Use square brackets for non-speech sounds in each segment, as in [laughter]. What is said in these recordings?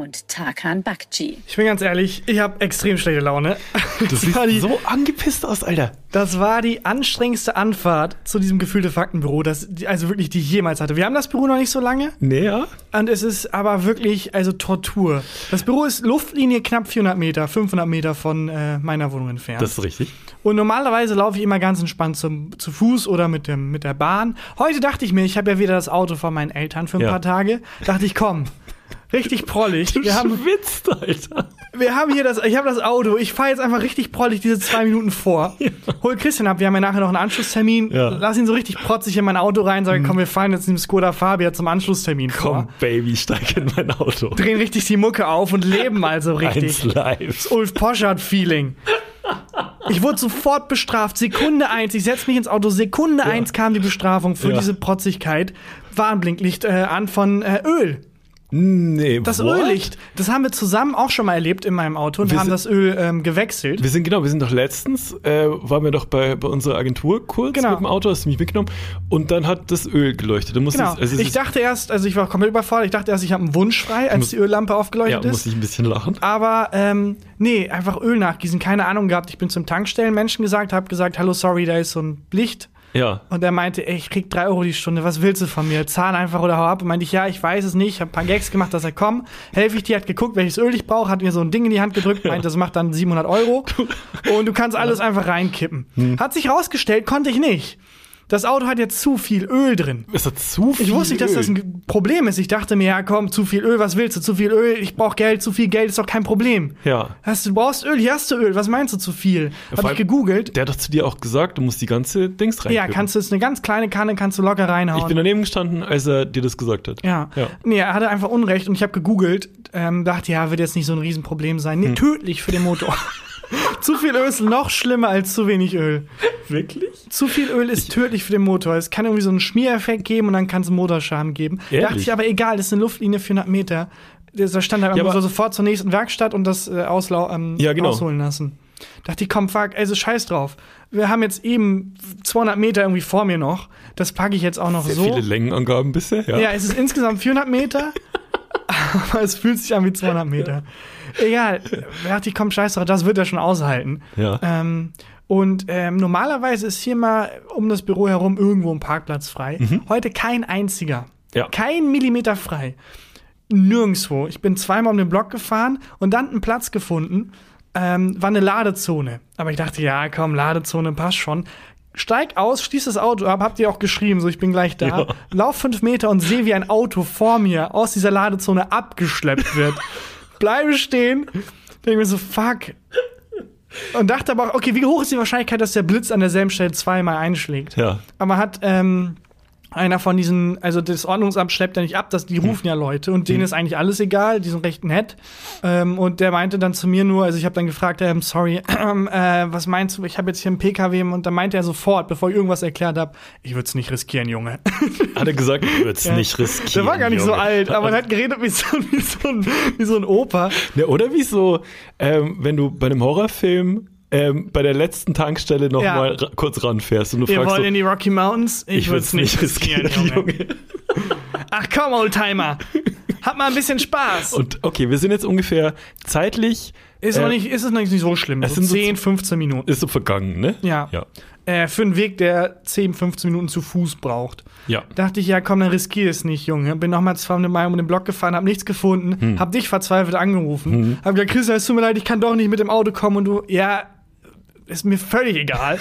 und Tarkan Bakci. Ich bin ganz ehrlich, ich habe extrem schlechte Laune. Du [laughs] siehst so angepisst aus, Alter. Das war die anstrengendste Anfahrt zu diesem gefühlte Faktenbüro, das, also wirklich, die ich jemals hatte. Wir haben das Büro noch nicht so lange. Nee, ja? Und es ist aber wirklich, also Tortur. Das Büro ist Luftlinie knapp 400 Meter, 500 Meter von äh, meiner Wohnung entfernt. Das ist richtig. Und normalerweise laufe ich immer ganz entspannt zum, zu Fuß oder mit, dem, mit der Bahn. Heute dachte ich mir, ich habe ja wieder das Auto von meinen Eltern für ein Ja. paar Tage. Dachte ich, komm, richtig prollig. Wir haben, schwitzt, Alter. wir haben hier das, ich habe das Auto. Ich fahre jetzt einfach richtig prollig diese zwei Minuten vor. Hol Christian ab. Wir haben ja nachher noch einen Anschlusstermin. Ja. Mhm. Lass ihn so richtig protzig in mein Auto rein. Sag, komm, wir fahren jetzt in dem Skoda Fabia zum Anschlusstermin Komm, vor. Baby, steig in mein Auto. Drehen richtig die Mucke auf und leben mal so richtig. Live. Ulf Poschardt-Feeling. Ich wurde sofort bestraft. Sekunde eins, ich setze mich ins Auto. Sekunde eins kam die Bestrafung für Ja. diese Protzigkeit. Warnblinklicht äh, an von äh, Öl. Nee, Das what? Öllicht. Das haben wir zusammen auch schon mal erlebt in meinem Auto und Wir haben sind- das Öl ähm, gewechselt. Wir sind genau, wir sind doch letztens, äh, waren wir doch bei, bei unserer Agentur kurz Genau. mit dem Auto, hast du mich mitgenommen und dann hat das Öl geleuchtet. Du Genau. es, also ich dachte erst, also ich war komplett überfordert, ich dachte erst, ich habe einen Wunsch frei, als muss- die Öllampe ja, aufgeleuchtet muss ist. ich ein bisschen lachen. Aber ähm, nee, einfach Öl nachgießen, keine Ahnung gehabt. Ich bin zum Tankstellenmenschen gesagt, habe gesagt, hallo, sorry, da ist so ein Licht. Ja. Und er meinte, ey, ich krieg drei Euro die Stunde, was willst du von mir? Zahl einfach oder hau ab. Und meinte ich, ja, ich weiß es nicht, hab ein paar Gags gemacht, dass er komm, helfe ich dir, hat geguckt, welches Öl ich brauche, hat mir so ein Ding in die Hand gedrückt, meinte, das macht dann 700 Euro. [laughs] Und du kannst alles einfach reinkippen. Hm. Hat sich rausgestellt, konnte ich nicht. Das Auto hat jetzt zu viel Öl drin. Es hat zu viel Ich wusste nicht, dass das ein Problem ist. Ich dachte mir, ja komm, zu viel Öl, was willst du? Zu viel Öl, ich brauche Geld, zu viel Geld ist doch kein Problem. Ja. Hast, du brauchst Öl, hier hast du Öl, was meinst du zu viel? Hab ich gegoogelt. Der hat doch zu dir auch gesagt, du musst die ganze Dings rein. Ja, kannst du, ist eine ganz kleine Kanne, kannst du locker reinhauen. Ich bin daneben gestanden, als er dir das gesagt hat. Ja. Ja. Nee, er hatte einfach Unrecht und ich habe gegoogelt, ähm, dachte, ja, wird jetzt nicht so ein Riesenproblem sein. Nee, Hm. tödlich für den Motor. [laughs] zu viel Öl ist noch schlimmer als zu wenig Öl. Wirklich? Zu viel Öl ist tödlich für den Motor. Es kann irgendwie so einen Schmiereffekt geben und dann kann es einen Motorschaden geben. Ehrlich? Dachte ich, aber egal, das ist eine Luftlinie 400 Meter. Da stand halt Ja, einfach so aber- sofort zur nächsten Werkstatt und das äh, auslau ähm, Ja, genau. ausholen lassen. Dachte ich, komm, fuck, also scheiß drauf. Wir haben jetzt eben 200 Meter irgendwie vor mir noch. Das packe ich jetzt auch noch Sehr so. viele Längenangaben bisher, ja. Ja, es ist insgesamt 400 Meter, [laughs] aber es fühlt sich an wie 200 Meter. Egal, da dachte ich, komm, scheiß drauf, das wird er schon aushalten. Ja. Ähm, und ähm, normalerweise ist hier mal um das Büro herum irgendwo ein Parkplatz frei. Heute kein einziger. Ja. Kein Millimeter frei. Nirgendwo. Ich bin zweimal um den Block gefahren und dann einen Platz gefunden. Ähm, war eine Ladezone. Aber ich dachte, ja, komm, Ladezone passt schon. Steig aus, schließ das Auto ab, habt ihr auch geschrieben, so ich bin gleich da. Ja. Lauf fünf Meter und sehe, wie ein Auto vor mir aus dieser Ladezone abgeschleppt wird. [laughs] Bleibe stehen, denke mir so, fuck. Und dachte aber auch, okay, wie hoch ist die Wahrscheinlichkeit, dass der Blitz an derselben Stelle zweimal einschlägt? Ja. Aber hat ähm, einer von diesen, also das Ordnungsamt schleppt ja nicht ab, dass die rufen ja Leute und denen ist eigentlich alles egal, die sind recht nett. Ähm, und der meinte dann zu mir nur, also ich habe dann gefragt, ähm, sorry, [clears throat] äh, was meinst du, ich habe jetzt hier einen PKW und dann meinte er sofort, bevor ich irgendwas erklärt habe, ich würde es nicht riskieren, Junge. [laughs] Hat er gesagt, ich würde es [laughs] nicht riskieren. Der war gar nicht so Junge. alt, aber er hat [laughs] geredet wie so, wie so, ein, wie so ein Opa. Ja, oder wie so, ähm, wenn du bei einem Horrorfilm ähm, bei der letzten Tankstelle noch Ja. mal ra kurz ranfährst und du Wir fragst wollen so, in die Rocky Mountains. Ich, ich würde es nicht riskieren, Junge. Ach komm, Oldtimer. Hab mal ein bisschen Spaß. [laughs] Und okay, wir sind jetzt ungefähr zeitlich, ist, äh, noch nicht, ist es noch nicht so schlimm. es So sind so 10, 15 Minuten. ist so vergangen, ne? Ja. Ja. Äh, für einen Weg, der 10, 15 Minuten zu Fuß braucht. Ja. Dachte ich, ja komm, dann riskier es nicht, Junge. Bin nochmal zwei Mal um den Block gefahren, hab nichts gefunden, Hm. hab dich verzweifelt angerufen. Hab gesagt, Christian, es tut mir leid, ich kann doch nicht mit dem Auto kommen. Und du, ja, ist mir völlig egal.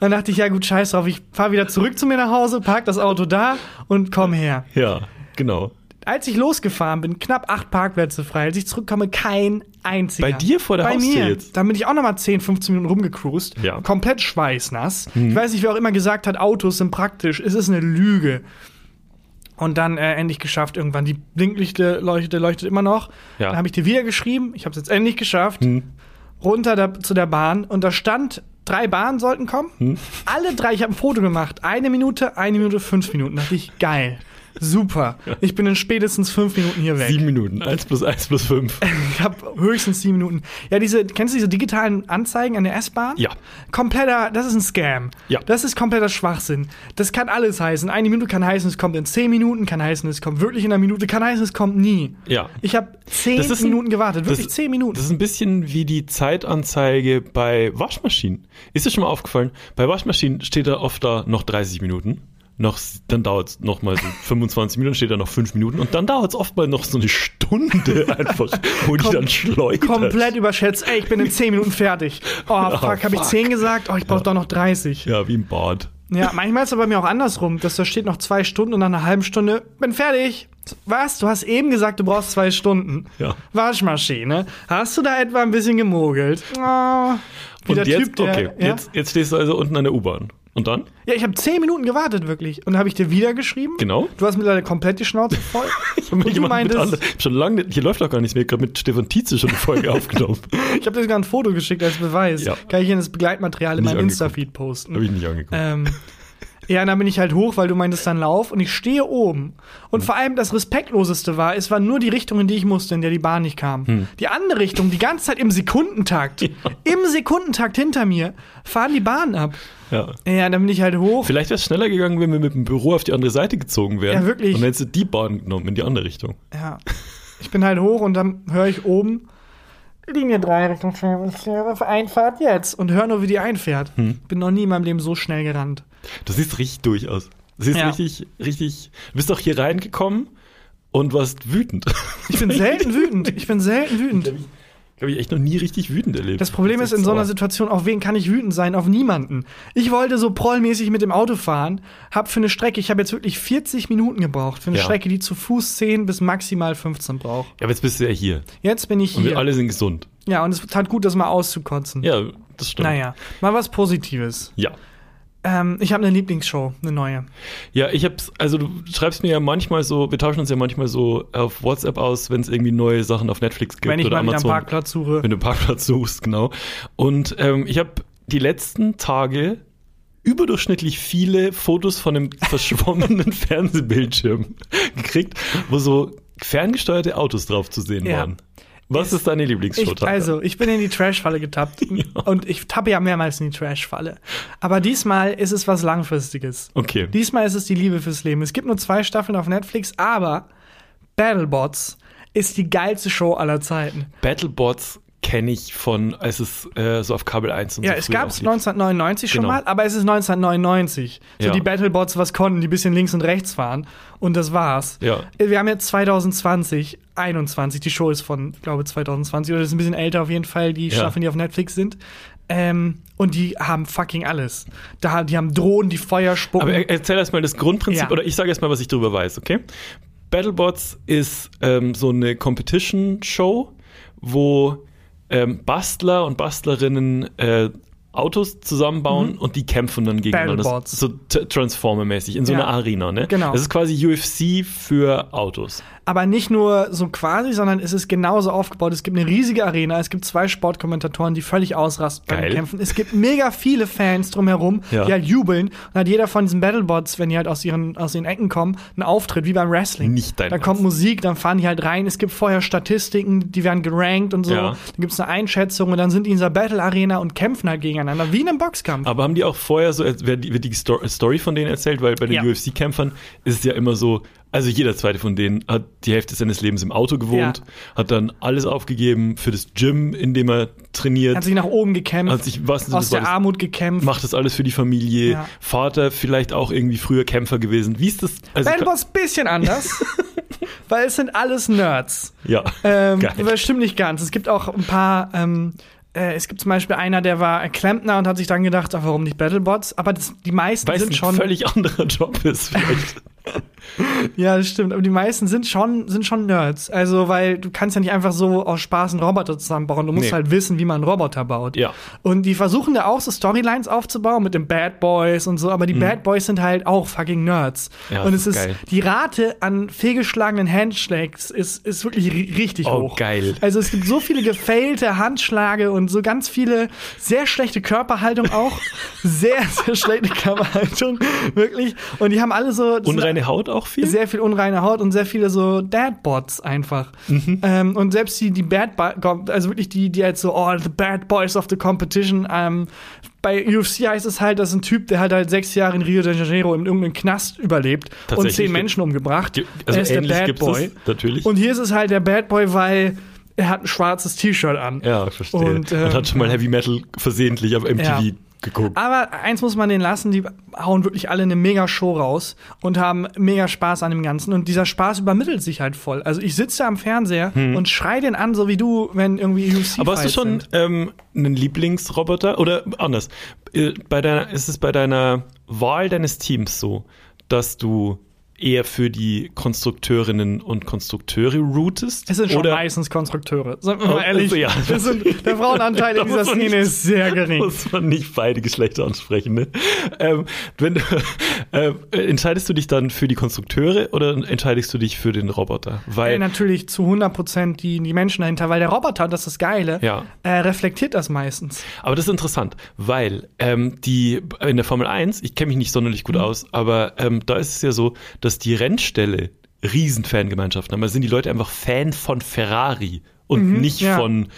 Dann dachte ich, ja gut, scheiß drauf, ich fahr wieder zurück zu mir nach Hause, park das Auto da und komm her. Ja, genau. Als ich losgefahren bin, knapp acht Parkplätze frei. Als ich zurückkomme, kein einziger. Bei dir vor der Bei Haustür mir. jetzt? Dann bin ich auch noch mal 10, 15 Minuten rumgecruised. Ja. Mhm. Komplett schweißnass. Ich weiß nicht, wer auch immer gesagt hat, Autos sind praktisch. Es ist eine Lüge. Und dann äh, endlich geschafft irgendwann. Die Blinklichte leuchtet, leuchtet immer noch. Ja. Dann habe ich dir wieder geschrieben. Ich habe es jetzt endlich geschafft. Hm. Runter da, zu der Bahn. Und da stand, drei Bahnen sollten kommen. Hm. Alle drei, ich habe ein Foto gemacht. Eine Minute, eine Minute, fünf Minuten. Da dachte ich, geil. Super. Ich bin in spätestens fünf Minuten hier weg. Sieben Minuten. Eins plus eins plus fünf. [laughs] Ich habe höchstens sieben Minuten. Ja, diese, kennst du diese digitalen Anzeigen an der S-Bahn? Ja. Kompletter, das ist ein Scam. Ja. Das ist kompletter Schwachsinn. Das kann alles heißen. Eine Minute kann heißen, es kommt in zehn Minuten, kann heißen, es kommt wirklich in einer Minute, kann heißen, es kommt nie. Ja. Ich habe zehn ein- Minuten gewartet, wirklich das- zehn Minuten. Das ist ein bisschen wie die Zeitanzeige bei Waschmaschinen. Ist dir schon mal aufgefallen? Bei Waschmaschinen steht da oft da noch 30 Minuten. Noch, dann dauert es noch mal so [laughs] 25 Minuten, steht da noch 5 Minuten und dann dauert es oft mal noch so eine Stunde [laughs] einfach, wo die Kom- dann schleudert. Komplett überschätzt. Ey, ich bin in zehn Minuten fertig. Oh, [laughs] fuck, habe ich fuck. zehn gesagt? Oh, ich brauche doch noch 30. Ja, wie im Bad. Ja, manchmal ist es aber bei mir auch andersrum, dass da steht noch zwei Stunden und nach einer halben Stunde bin fertig. Was? Du hast eben gesagt, du brauchst zwei Stunden. Ja. Waschmaschine. Hast du da etwa ein bisschen gemogelt? Oh, Und jetzt, Typ, der, okay, ja? jetzt, jetzt stehst du also unten an der U-Bahn. Und dann? ja, ich habe zehn Minuten gewartet, wirklich. Und dann habe ich dir wieder geschrieben. Genau. Du hast mittlerweile komplett die Schnauze voll. [laughs] Ich hab und du jemand mit meintest, ich schon lange hier läuft doch gar nichts mehr, gerade mit Stefan Tietze schon eine Folge [laughs] aufgenommen. ich habe dir sogar ein Foto geschickt als Beweis. Ja. Kann ich hier das Begleitmaterial in Nicht meinem angeguckt. Insta-Feed posten. Habe ich nicht angeguckt. Ähm, ja, und dann bin ich halt hoch, weil du meintest dann Lauf und ich stehe oben. Und vor allem das Respektloseste war, es war nur die Richtung, in die ich musste, in der die Bahn nicht kam. Hm. Die andere Richtung, die ganze Zeit im Sekundentakt, [laughs] im Sekundentakt hinter mir, fahren die Bahnen ab. ja. Ja, dann bin ich halt hoch. Vielleicht wäre es schneller gegangen, wenn wir mit dem Büro auf die andere Seite gezogen wären. Ja, wirklich. Und dann hättest du die Bahn genommen in die andere Richtung. Ja. Ich bin halt hoch und dann höre ich oben Linie 3 Richtung Einfahrt jetzt und höre nur, wie die einfährt. Hm. Bin noch nie in meinem Leben so schnell gerannt. Du siehst richtig durch aus. Du siehst Ja. richtig, richtig. Du bist doch hier reingekommen und warst wütend. Ich bin [laughs] selten wütend. Ich bin selten wütend. Habe ich echt noch nie richtig wütend erlebt. Das Problem ist in so einer Situation, auf wen kann ich wütend sein? Auf niemanden. Ich wollte so prollmäßig mit dem Auto fahren, hab für eine Strecke, ich habe jetzt wirklich 40 Minuten gebraucht, für eine Ja. Strecke, die zu Fuß 10 bis maximal 15 braucht. Ja, aber jetzt bist du ja hier. Jetzt bin ich Und wir hier. alle sind gesund. Ja, und es tat gut, das mal auszukotzen. Ja, das stimmt. Naja, mal was Positives. Ja. Ähm, ich habe eine Lieblingsshow, eine neue. Ja, ich hab's, also du schreibst mir ja manchmal so, wir tauschen uns ja manchmal so auf WhatsApp aus, wenn es irgendwie neue Sachen auf Netflix gibt Wenn ich oder mal Amazon. Parkplatz suche. Wenn du einen Parkplatz suchst, genau. Und ähm, ich habe die letzten Tage überdurchschnittlich viele Fotos von einem [laughs] verschwommenen Fernsehbildschirm gekriegt, wo so ferngesteuerte Autos drauf zu sehen Ja. waren. Was ist deine Lieblingsshow? Ich, Tata? also, ich bin in die Trash-Falle getappt. [laughs] Und ich tappe ja mehrmals in die Trash-Falle. Aber diesmal ist es was Langfristiges. Okay. Diesmal ist es die Liebe fürs Leben. Es gibt nur zwei Staffeln auf Netflix, aber Battlebots ist die geilste Show aller Zeiten. Battlebots kenne ich von, als es äh, so auf Kabel 1 und Ja, so es früher gab es auch lief. 1999 schon Genau. mal, aber es ist 1999. So Ja. die Battlebots, was konnten, die bisschen links und rechts fahren. Und das war's. Ja. Wir haben jetzt 2020, 21. Die Show ist von, glaube 2020 oder ist ein bisschen älter auf jeden Fall, die Ja. Staffeln, die auf Netflix sind. Ähm, und die haben fucking alles. Da, die haben Drohnen, die Feuer spucken. Aber er- erzähl erstmal das Grundprinzip, Ja. oder ich sage erstmal, was ich darüber weiß, okay? Battlebots ist ähm, so eine Competition-Show, wo ähm, Bastler und Bastlerinnen äh, Autos zusammenbauen und die kämpfen dann gegeneinander. Mhm. So Transformer-mäßig, in so Ja. einer Arena, ne? Genau. Das ist quasi UFC für Autos. Aber nicht nur so quasi, sondern es ist genauso aufgebaut. Es gibt eine riesige Arena, es gibt zwei Sportkommentatoren, die völlig ausrasten beim Geil. Kämpfen. Es gibt mega viele Fans drumherum, Ja. die halt jubeln. Und dann hat jeder von diesen Battlebots, wenn die halt aus ihren aus den Ecken kommen, einen Auftritt, wie beim Wrestling. Nicht dein Da kommt. Musik, dann fahren die halt rein. Es gibt vorher Statistiken, die werden gerankt und so. Ja. Dann gibt es eine Einschätzung und dann sind die in dieser Battle-Arena und kämpfen halt gegeneinander, wie in einem Boxkampf. Aber haben die auch vorher so, wird die, wird die Sto- Story von denen erzählt? Weil bei den Ja. UFC-Kämpfern ist es ja immer so, also jeder zweite von denen hat die Hälfte seines Lebens im Auto gewohnt, Ja. hat dann alles aufgegeben für das Gym, in dem er trainiert, Hat sich nach oben gekämpft, hat sich was aus der Armut gekämpft. macht das alles für die Familie, Ja. Vater vielleicht auch irgendwie früher Kämpfer gewesen. Wie ist das? Also, Battlebots bisschen anders, [laughs] weil es sind alles Nerds. ja, Ähm, das stimmt nicht ganz. Es gibt auch ein paar. Ähm, äh, es gibt zum Beispiel einer, der war Klempner und hat sich dann gedacht, ach, warum nicht Battlebots? Aber das, die meisten Weil es sind ein schon. völlig anderer Job ist vielleicht. [laughs] Ja, das stimmt. Aber die meisten sind schon, sind schon Nerds. Also, weil du kannst ja nicht einfach so aus Spaß einen Roboter zusammenbauen. Du musst Nee. halt wissen, wie man einen Roboter baut. Ja. Und die versuchen da auch so Storylines aufzubauen mit den Bad Boys und so. Aber die Bad Boys sind halt auch fucking Nerds. Mhm. Ja, und es ist geil. die Rate an fehlgeschlagenen Handschlags ist, ist wirklich ri- richtig Oh, hoch. geil. Also es gibt so viele gefailte Handschläge und so ganz viele sehr schlechte Körperhaltung auch. [laughs] sehr, sehr schlechte Körperhaltung. Wirklich. Und die haben alle so. Unreine Haut auch viel? sehr viel unreine Haut und sehr viele so Dad-Bots einfach. Mhm. Ähm, und selbst die, die Bad, also wirklich die, die halt so, oh, the bad boys of the competition. Ähm, bei UFC heißt es halt, das ist ein Typ, der hat halt sechs Jahre in Rio de Janeiro in irgendeinem Knast überlebt und zehn Menschen umgebracht. Ge- also er ist der Bad Boy. es, natürlich. Und hier ist es halt der Bad Boy, weil er hat ein schwarzes T-Shirt an. ja, verstehe. Und, Und, ähm, hat schon mal Heavy Metal versehentlich auf MTV Ja. Geguckt. Aber eins muss man denen lassen, die hauen wirklich alle eine mega Show raus und haben mega Spaß an dem Ganzen. Und dieser Spaß übermittelt sich halt voll. Also ich sitze am Fernseher und schrei den an, so wie du, wenn irgendwie UFC Hm. Aber hast du schon ähm, einen Lieblingsroboter? Oder anders, äh, bei deiner, ist es bei deiner Wahl deines Teams so, dass du eher für die Konstrukteurinnen und Konstrukteure routest? Es sind schon oder meistens Konstrukteure. Sagen wir Oh, mal ehrlich, also ja. sind, der Frauenanteil [laughs] in dieser Szene nicht- ist sehr gering. muss man nicht beide Geschlechter ansprechen. Ne? Ähm, wenn, [laughs] äh, entscheidest du dich dann für die Konstrukteure oder entscheidest du dich für den Roboter? Weil Äh, natürlich zu 100% die, die Menschen dahinter, weil der Roboter, das ist das Geile, Ja. äh, reflektiert das meistens. Aber das ist interessant, weil ähm, die in der Formel 1, ich kenne mich nicht sonderlich gut aus, aber ähm, da ist es ja so, dass die Rennställe riesen Fangemeinschaften haben. Da sind die Leute einfach Fan von Ferrari und nicht ja. von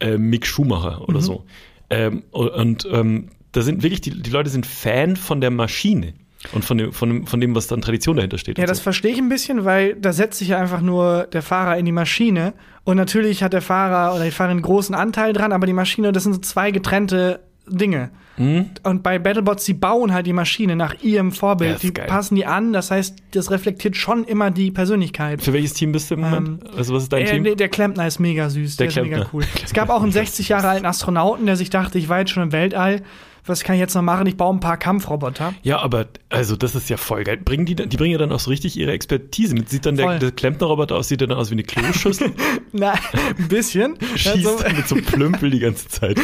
äh, Mick Schumacher oder so. Ähm, und ähm, da sind wirklich, die, die Leute sind Fan von der Maschine und von dem, von dem, von dem was dann Tradition dahinter steht. Ja, das so. verstehe ich ein bisschen, weil da setzt sich ja einfach nur der Fahrer in die Maschine. Und natürlich hat der Fahrer oder die Fahrerin einen großen Anteil dran, aber die Maschine, das sind so zwei getrennte Dinge. Mhm. Und bei Battlebots, die bauen halt die Maschine nach ihrem Vorbild. die geil. passen die an, das heißt, das reflektiert schon immer die Persönlichkeit. Für welches Team bist du im Moment? also was ist dein Äh, Team? der, der Klempner ist mega süß, der, Der ist mega Klempner. cool. [laughs] Es gab auch einen 60 Jahre alten Astronauten, der sich dachte, ich war jetzt schon im Weltall. Was kann ich jetzt noch machen? Ich baue ein paar Kampfroboter. Ja, aber also das ist ja voll geil. Bringen die, die bringen ja dann auch so richtig ihre Expertise mit. Sieht dann der, Voll. der Klempnerroboter aus, sieht dann aus wie eine Kloschüssel, [laughs] Nein, ein bisschen. schießt Also, [laughs] mit so Plümpel die ganze Zeit.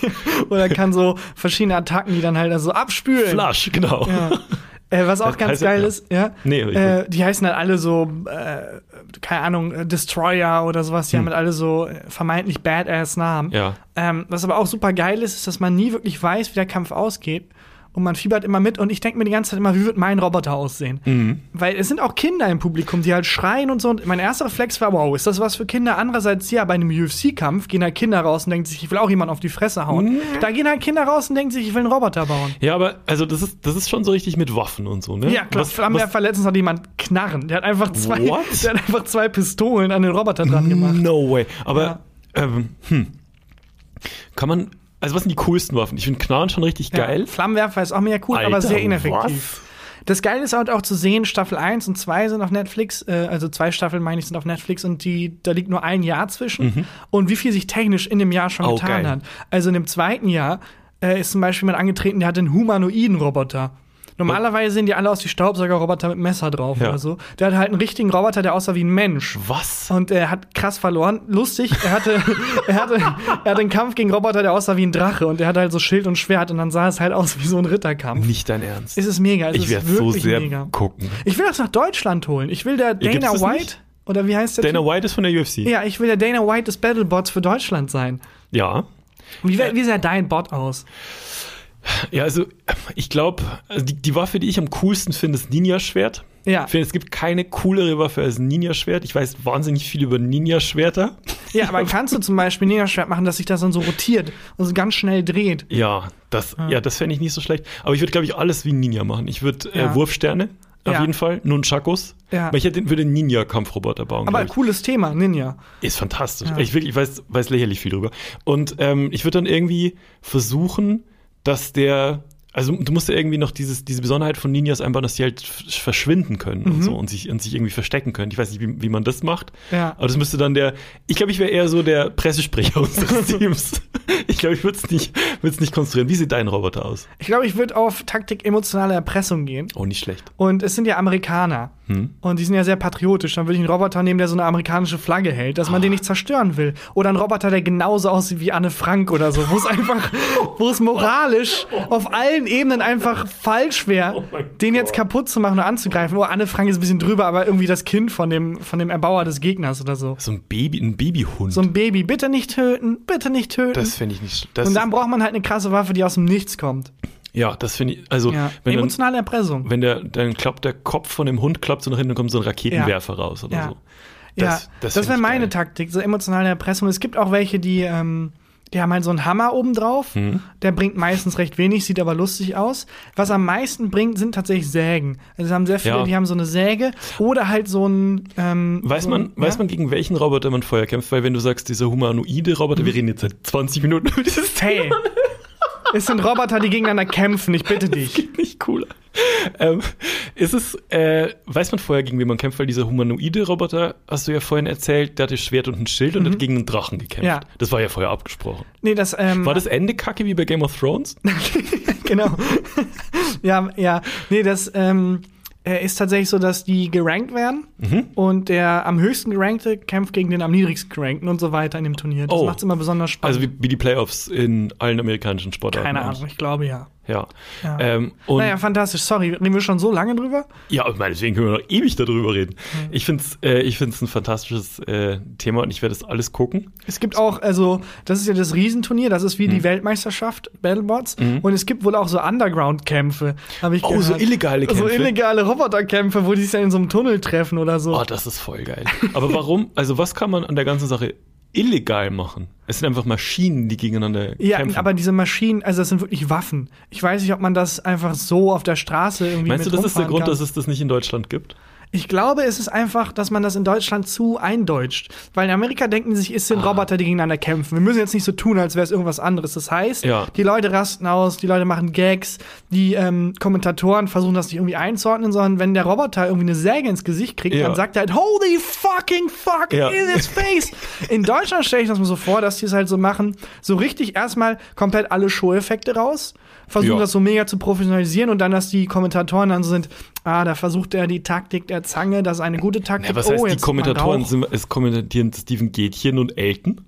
[laughs] oder kann so verschiedene Attacken, die dann halt so abspülen. Flash, genau. Ja. Äh, was auch Das ganz heißt- geil ja. ist, ja. Nee, äh, die heißen halt alle so, äh, keine Ahnung, äh, Destroyer oder sowas. Die haben halt alle so äh, vermeintlich Badass-Namen. Hm. Ja. Ähm, was aber auch super geil ist, ist, dass man nie wirklich weiß, wie der Kampf ausgeht. Und man fiebert immer mit und ich denke mir die ganze Zeit immer, wie wird mein Roboter aussehen? Mhm. Weil es sind auch Kinder im Publikum, die halt schreien und so. Und mein erster Reflex war, wow, ist das was für Kinder? Andererseits, ja, bei einem UFC-Kampf gehen halt Kinder raus und denken sich, ich will auch jemanden auf die Fresse hauen. Mhm. Da gehen halt Kinder raus und denken sich, ich will einen Roboter bauen. Ja, aber also das ist, das ist schon so richtig mit Waffen und so, ne? Ja, klar, Was, was, Flammenwerfer letztens hat jemand Knarren. Der hat einfach zwei, What? [laughs] der hat einfach zwei Pistolen an den Roboter dran gemacht. no way. Aber, Ja. ähm, hm. Kann man, also was sind die coolsten Waffen? Ich finde Knarren schon richtig geil. Ja, Flammenwerfer ist auch mega cool, aber Alter, sehr ineffektiv. was? Das Geile ist halt auch zu sehen, Staffel 1 und 2 sind auf Netflix, äh, also zwei Staffeln meine ich sind auf Netflix und die, da liegt nur ein Jahr zwischen. Und wie viel sich technisch in dem Jahr schon Mhm. Oh, getan geil. hat. Also in dem zweiten Jahr äh, ist zum Beispiel jemand angetreten, der hat einen humanoiden Roboter. Normalerweise sehen die alle aus wie Staubsaugerroboter mit Messer drauf Ja. oder so. Der hat halt einen richtigen Roboter, der aussah wie ein Mensch. Was? Und er hat krass verloren. Lustig, er hatte, [laughs] er hatte, er hatte einen Kampf gegen Roboter, der aussah wie ein Drache und der hatte halt so Schild und Schwert und dann sah es halt aus wie so ein Ritterkampf. Nicht dein Ernst. Es ist mega, es ich werde so sehr mega. gucken. Ich will das nach Deutschland holen. Ich will der Dana White nicht? oder wie heißt der? Dana Typ? White ist von der UFC. Ja, ich will der Dana White des Battlebots für Deutschland sein. Ja. Wie, wie sah dein Bot aus? Ja, also ich glaube, also die, die Waffe, die ich am coolsten finde, ist Ninja-Schwert. Ja. Ich finde, es gibt keine coolere Waffe als ein Ninja-Schwert. Ich weiß wahnsinnig viel über Ninja-Schwerter. Ja, aber [laughs] kannst du zum Beispiel ein Ninja-Schwert machen, dass sich das dann so rotiert und so ganz schnell dreht? Ja, das, ja, das fände ich nicht so schlecht. Aber ich würde, glaube ich, alles wie ein Ninja machen. Ich würde Ja. äh, Wurfsterne, auf Ja. jeden Fall, Nunchakos. Ja. Aber ich hätte, würde einen Ninja-Kampfroboter bauen. Aber ich. cooles Thema, Ninja. Ist fantastisch. Ja. Ich wirklich weiß, weiß lächerlich viel drüber. Und ähm, ich würde dann irgendwie versuchen, dass der, also du musst ja irgendwie noch dieses, diese Besonderheit von Ninjas einbauen, dass die halt verschwinden können Mhm. und so und sich, und sich irgendwie verstecken können. Ich weiß nicht, wie, wie man das macht. Ja. Aber das müsste dann der, ich glaube, ich wäre eher so der Pressesprecher [laughs] unseres Teams. Ich glaube, ich würde es nicht, würd's nicht konstruieren. Wie sieht dein Roboter aus? Ich glaube, ich würde auf Taktik emotionale Erpressung gehen. Oh, nicht schlecht. Und es sind ja Amerikaner. Hm. Und die sind ja sehr patriotisch. Dann würde ich einen Roboter nehmen, der so eine amerikanische Flagge hält, dass man den nicht zerstören will. Oder einen Roboter, der genauso aussieht wie Anne Frank oder so, wo es einfach, wo es moralisch auf allen Ebenen einfach falsch wäre, Oh den jetzt kaputt zu machen oder anzugreifen. Oh, Anne Frank ist ein bisschen drüber, aber irgendwie das Kind von dem, von dem Erbauer des Gegners oder so. So ein Baby, ein Babyhund. So ein Baby, bitte nicht töten, bitte nicht töten. das fände ich nicht. Das Und dann braucht man halt eine krasse Waffe, die aus dem Nichts kommt. Ja, das finde ich, also, Ja. wenn, dann, Emotionale Erpressung. wenn der, dann klappt der Kopf von dem Hund, klappt so nach hinten und kommt so ein Raketenwerfer raus oder Ja. so. ja, Das- das, das find wäre meine geil. Taktik, so emotionale Erpressung. Es gibt auch welche, die, ähm, die haben halt so einen Hammer oben drauf. Mhm. Der bringt meistens recht wenig, sieht aber lustig aus. Was am meisten bringt, sind tatsächlich Sägen. Also es haben sehr viele, Ja. die haben so eine Säge oder halt so ein. Ähm, Weiß so man, ein, weiß ja? man, gegen welchen Roboter man vorher kämpft? Weil wenn du sagst, dieser humanoide Roboter, wir reden jetzt seit 20 Minuten über dieses Hey, es sind Roboter, die gegeneinander kämpfen. Ich bitte dich. geht nicht cooler. Ähm, ist es, äh, weiß man vorher, gegen wen man kämpft, weil dieser humanoide Roboter, hast du ja vorhin erzählt, der hatte Schwert und ein Schild und hat gegen einen Drachen gekämpft. Mhm. Ja. Das war ja vorher abgesprochen. Nee, das. Ähm, War das Ende kacke wie bei Game of Thrones? [laughs] genau. ja, ja. Nee, das ähm, äh, ist tatsächlich so, dass die gerankt werden Mhm. und der am höchsten gerankte kämpft gegen den am niedrigsten gerankten und so weiter in dem Turnier. Das Oh. macht es immer besonders spannend. Also wie, wie die Playoffs in allen amerikanischen Sportarten. Keine. Ahnung, ich glaube ja. Ja. Ja. Ähm, naja, fantastisch. Sorry, reden wir schon so lange drüber? Ja, ich meine, deswegen können wir noch ewig darüber reden. Ich finde es äh, ich find's ein fantastisches äh, Thema und ich werde das alles gucken. Es gibt auch, also, das ist ja das Riesenturnier, das ist wie Mhm. die Weltmeisterschaft, Battlebots. Und es gibt wohl auch so Underground-Kämpfe, habe ich Oh, gehört. so illegale So Kämpfe? illegale Roboterkämpfe, wo die sich dann in so einem Tunnel treffen oder so. Oh, das ist voll geil. Aber warum? Also, was kann man an der ganzen Sache illegal machen? Es sind einfach Maschinen, die gegeneinander Ja, kämpfen. aber diese Maschinen, also das sind wirklich Waffen. Ich weiß nicht, ob man das einfach so auf der Straße irgendwie Meinst du, das ist der Grund, kann. dass es das nicht in Deutschland gibt? Ich glaube, es ist einfach, dass man das in Deutschland zu eindeutscht. Weil in Amerika denken sie sich, es Ah. sind Roboter, die gegeneinander kämpfen. Wir müssen jetzt nicht so tun, als wäre es irgendwas anderes. Das heißt, Ja. die Leute rasten aus, die Leute machen Gags, die ähm, Kommentatoren versuchen das nicht irgendwie einzuordnen, sondern wenn der Roboter irgendwie eine Säge ins Gesicht kriegt, Ja. dann sagt er halt, holy fucking fuck Ja. in his face. In Deutschland stelle ich das mir so vor, dass die es halt so machen, so richtig erstmal komplett alle Show-Effekte raus, versuchen Ja. das so mega zu professionalisieren und dann, dass die Kommentatoren dann so sind, ah, da versucht er die Taktik der Zange, das ist eine gute Taktik. Ja, was oh, heißt, die jetzt sieht man Kommentatoren sind, es kommentieren Steven Gätchen und Elton?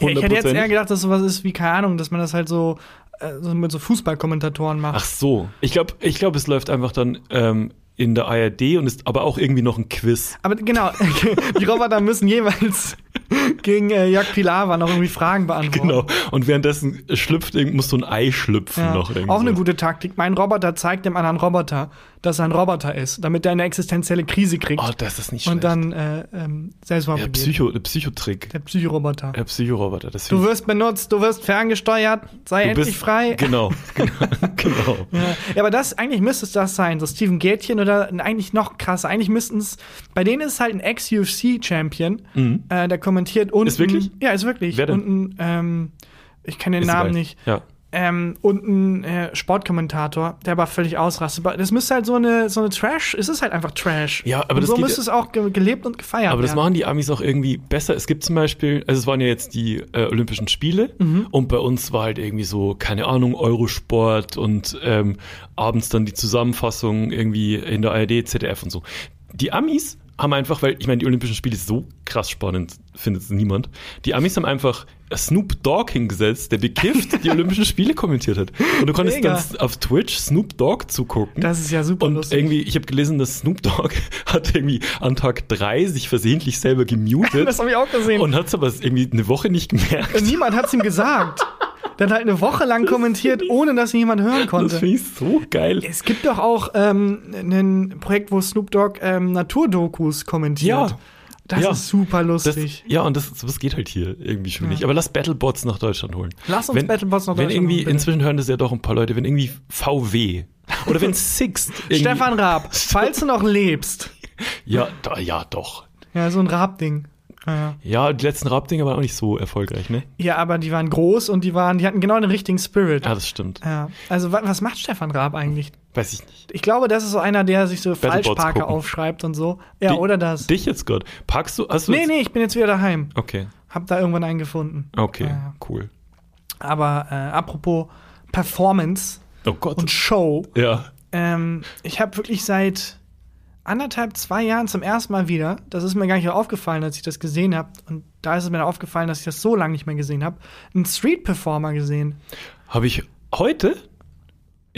Ja, ich hätte jetzt eher 100%? gedacht, dass sowas ist wie, keine Ahnung, dass man das halt so, äh, so mit so Fußballkommentatoren macht. Ach so. Ich glaube, ich glaub, es läuft einfach dann ähm, in der ARD und ist aber auch irgendwie noch ein Quiz. Aber genau, [laughs] die Roboter müssen jeweils [laughs] gegen äh, Jörg Pilawa noch irgendwie Fragen beantworten. Genau. Und währenddessen schlüpft, irgend- muss so ein Ei schlüpfen Ja, noch. irgendwie auch eine gute Taktik. Mein Roboter zeigt dem anderen Roboter, dass er ein Roboter ist, damit er eine existenzielle Krise kriegt Oh, das ist nicht schlecht. und dann äh, ähm, Selbstmord der, begeht. Psycho, der Psychotrick. Der Psychoroboter. Der Psychoroboter. Das Du wirst benutzt, du wirst ferngesteuert, sei du endlich bist frei. Genau. [laughs] [laughs] genau. Ja. ja, aber das, eigentlich müsste es das sein, so Steven Gätchen oder eigentlich noch krasser. Eigentlich müssten es, bei denen ist halt ein Ex-UFC-Champion, äh, der kommentiert und. Ist wirklich? Ja, ist wirklich. Wer denn? Und ein, ähm, ich kenne den Ist Namen nicht. Ja. Ähm, und ein äh, Sportkommentator, der aber völlig ausrastet. Das müsste halt so eine, so eine Trash, es ist halt einfach Trash. Ja, aber und das so müsste es auch ge gelebt und gefeiert Aber das werden. machen die Amis auch irgendwie besser. Es gibt zum Beispiel, also es waren ja jetzt die äh, Olympischen Spiele Mhm. und bei uns war halt irgendwie so, keine Ahnung, Eurosport und ähm, abends dann die Zusammenfassung irgendwie in der ARD, ZDF und so. Die Amis haben einfach, weil ich meine, die Olympischen Spiele so krass spannend, findet es niemand. Die Amis haben einfach Snoop Dogg hingesetzt, der bekifft die Olympischen [laughs] Spiele kommentiert hat. Und du konntest Mega. dann auf Twitch Snoop Dogg zugucken. Das ist ja super Und lustig. irgendwie, ich habe gelesen, dass Snoop Dogg [laughs] hat irgendwie an Tag drei sich versehentlich selber gemutet [laughs] das habe ich auch gesehen. und hat es aber irgendwie eine Woche nicht gemerkt. Niemand hat es ihm gesagt. Hat halt eine Woche lang kommentiert, ohne dass ihn jemand hören Das konnte. finde ich so geil. Es gibt doch auch ähm, ein Projekt, wo Snoop Dogg ähm, Naturdokus kommentiert. Ja. Das Ja. ist super Das, lustig. ja, und das, das geht halt hier irgendwie schon nicht. Aber lass Battlebots nach Deutschland holen. Lass uns Battlebots nach wenn Deutschland irgendwie, holen, inzwischen hören das ja doch ein paar Leute, wenn irgendwie VW oder wenn [laughs] Sixt Stefan Raab, [laughs] falls du noch lebst. Ja, da, ja, doch. Ja, so ein Raab-Ding. Ja. Ja, die letzten Rap-Dinger waren auch nicht so erfolgreich, ne? ja, aber die waren groß und die waren, die hatten genau den richtigen Spirit. Ja, das stimmt. Ja. Also wa was macht Stefan Raab eigentlich? Weiß ich nicht. Ich glaube, das ist so einer, der sich so Falschparker aufschreibt und so. Ja, Die- oder das. Dich jetzt gerade. Packst du, hast du Nee, jetzt, nee, ich bin jetzt wieder daheim. Okay, Hab da irgendwann einen gefunden. okay, Ja. cool. Aber äh, apropos Performance Oh und Show. ja. Ähm, ich habe wirklich seit anderthalb, zwei Jahren zum ersten Mal wieder, das ist mir gar nicht aufgefallen, als ich das gesehen habe, und da ist es mir aufgefallen, dass ich das so lange nicht mehr gesehen habe, einen Street-Performer gesehen. Habe ich heute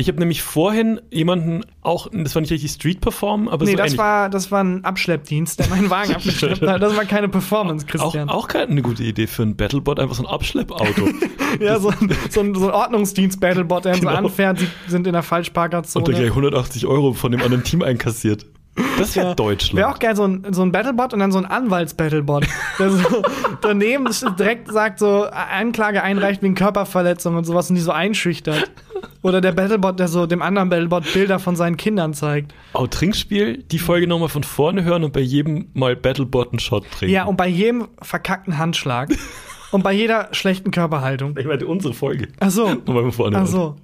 Ich habe nämlich vorhin jemanden auch, das war nicht richtig Street Perform, aber Nee, so das ähnlich. war, das war ein Abschleppdienst, der meinen Wagen [laughs] abgeschleppt hat. Das war keine Performance, auch, Christian. auch keine eine gute Idee für ein Battlebot, einfach so ein Abschleppauto. [laughs] ja, so ein, so ein, so ein Ordnungsdienst-Battlebot, der Genau. so anfährt, sie sind in der und dann Falschparkerzone. gleich 180 Euro von dem anderen Team einkassiert. Das wäre Ja. Deutschland. Wäre auch geil, so ein, so ein Battlebot und dann so ein Anwalts-Battlebot. der so [laughs] daneben direkt sagt, so Anklage einreicht wegen Körperverletzung und sowas und die so einschüchtert. Oder der Battlebot, der so dem anderen Battlebot Bilder von seinen Kindern zeigt. Auch Trinkspiel, die Folge nochmal von vorne hören und bei jedem mal Battlebot einen Shot trinken. Ja, und bei jedem verkackten Handschlag und bei jeder schlechten Körperhaltung. ich meine, unsere Folge. Ach so. Nochmal von vorne Ach hören. so.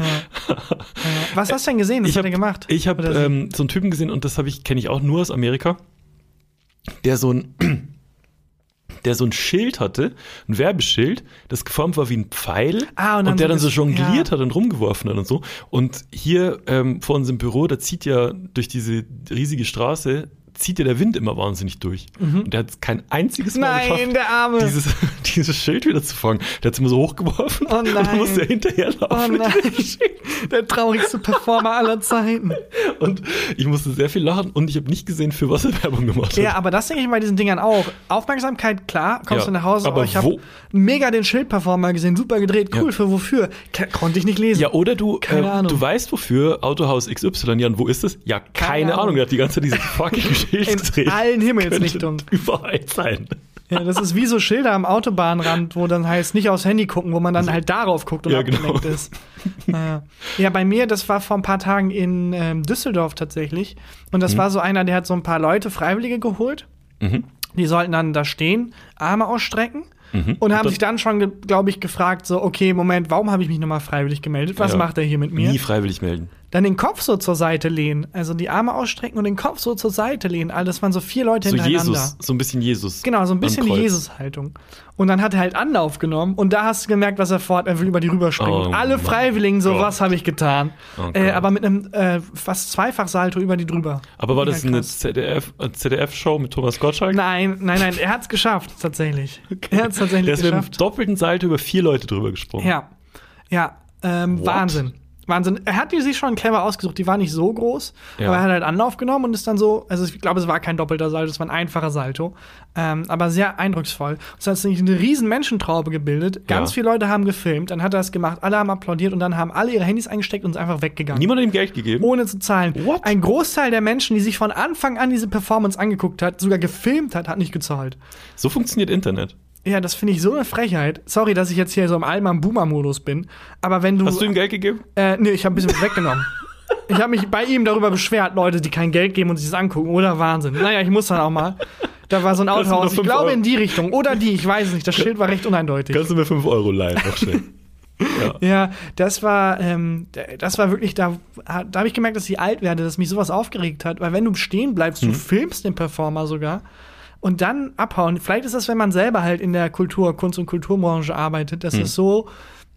Ja. Was hast du denn gesehen? Was ich hat hab, er gemacht? Ich habe ähm, so einen Typen gesehen und das habe ich kenne ich auch nur aus Amerika, der so ein [clears throat] der so ein Schild hatte, ein Werbeschild, das geformt war wie ein Pfeil Ah, und dann der dann so jongliert ja. hat und rumgeworfen hat und so. Und hier ähm, vor unserem Büro, da zieht ja durch diese riesige Straße, zieht ja der Wind immer wahnsinnig durch. Und der hat kein einziges Mal Mhm. Nein, geschafft, dieses, [laughs] dieses Schild wieder zu fangen. Der hat es immer so hochgeworfen Oh und dann nein. musste er hinterherlaufen. Oh nein, der traurigste Performer aller Zeiten. Und ich musste sehr viel lachen und ich habe nicht gesehen, für was er Werbung gemacht hat. Ja, aber das denke ich bei diesen Dingern auch. Aufmerksamkeit, klar, kommst Ja, du nach Hause, aber oh, ich habe mega den Schildperformer gesehen, super gedreht, cool, Ja. für wofür? Ke konnte ich nicht lesen. Ja, oder du, Keine äh, Ahnung. du weißt wofür Autohaus XY, ja, und wo ist es? Ja, keine, Ahnung. Ahnung. Der hat die ganze Zeit diese [laughs] fucking Schild In allen Himmelsrichtungen. Überall sein. Ja, das ist wie so Schilder am Autobahnrand, wo dann heißt, nicht aufs Handy gucken, wo man dann halt darauf guckt und Ja, genau. abgelenkt ist. Naja. Ja, bei mir, das war vor ein paar Tagen in ähm, Düsseldorf tatsächlich. Und das war so einer, der hat so ein paar Leute, Freiwillige geholt. Mhm. Die sollten dann da stehen, Arme ausstrecken. Mhm. Und haben Das- sich dann schon, glaube ich, gefragt, so, okay, Moment, warum habe ich mich nochmal freiwillig gemeldet? Was Ja. macht er hier mit mir? Nie freiwillig melden. Dann den Kopf so zur Seite lehnen, also die Arme ausstrecken und den Kopf so zur Seite lehnen. Also das waren so vier Leute So hintereinander. Jesus, so ein bisschen Jesus. Genau, so ein bisschen die. Jesus-Haltung. Und dann hat er halt Anlauf genommen und da hast du gemerkt, was er vorhat. Er will über die rüberspringen. Oh Alle Freiwilligen, so Gott. was habe ich getan. Oh äh, aber mit einem äh, fast Zweifach-Salto über die drüber. Aber war das eine krass. ZDF, äh, ZDF-Show mit Thomas Gottschalk? Nein, nein, nein, er hat's geschafft, tatsächlich. [laughs] Er hat's Der tatsächlich ist mit einem geschafft. doppelten Salto über vier Leute drüber gesprungen. Ja, ja, ähm? Wahnsinn. Wahnsinn. Er hat die sich schon clever ausgesucht. Die war nicht so groß, Ja. aber er hat halt Anlauf genommen und ist dann so, also ich glaube, es war kein doppelter Salto, es war ein einfacher Salto, ähm, aber sehr eindrucksvoll. Es hat sich eine riesen Menschentraube gebildet. Ganz Ja. viele Leute haben gefilmt, dann hat er es gemacht, alle haben applaudiert und dann haben alle ihre Handys eingesteckt und sind einfach weggegangen. Niemand hat ihm Geld gegeben. ohne zu zahlen. What? Ein Großteil der Menschen, die sich von Anfang an diese Performance angeguckt hat, sogar gefilmt hat, hat nicht gezahlt. So funktioniert Internet. Ja, das finde ich so eine Frechheit. Sorry, dass ich jetzt hier so im Allmann-Boomer-Modus bin. Aber wenn du. Hast du ihm Geld gegeben? Äh, nee, ich habe ein bisschen was weggenommen. Ich habe mich bei ihm darüber beschwert, Leute, die kein Geld geben und sich das angucken. Oder Wahnsinn. Naja, ich muss dann auch mal. Da war so ein Autohaus. Ich glaube Euro- in die Richtung. Oder die, ich weiß es nicht. Das Schild war recht uneindeutig. Kannst du mir 5 Euro leihen? Noch schnell. [laughs] ja. Ja, das war, ähm, das war wirklich, da, da habe ich gemerkt, dass ich alt werde, dass mich sowas aufgeregt hat. Weil wenn du stehen bleibst, Mhm. du filmst den Performer sogar und dann abhauen. Vielleicht ist das, wenn man selber halt in der Kultur, Kunst- und Kulturbranche arbeitet, dass Mhm. es so,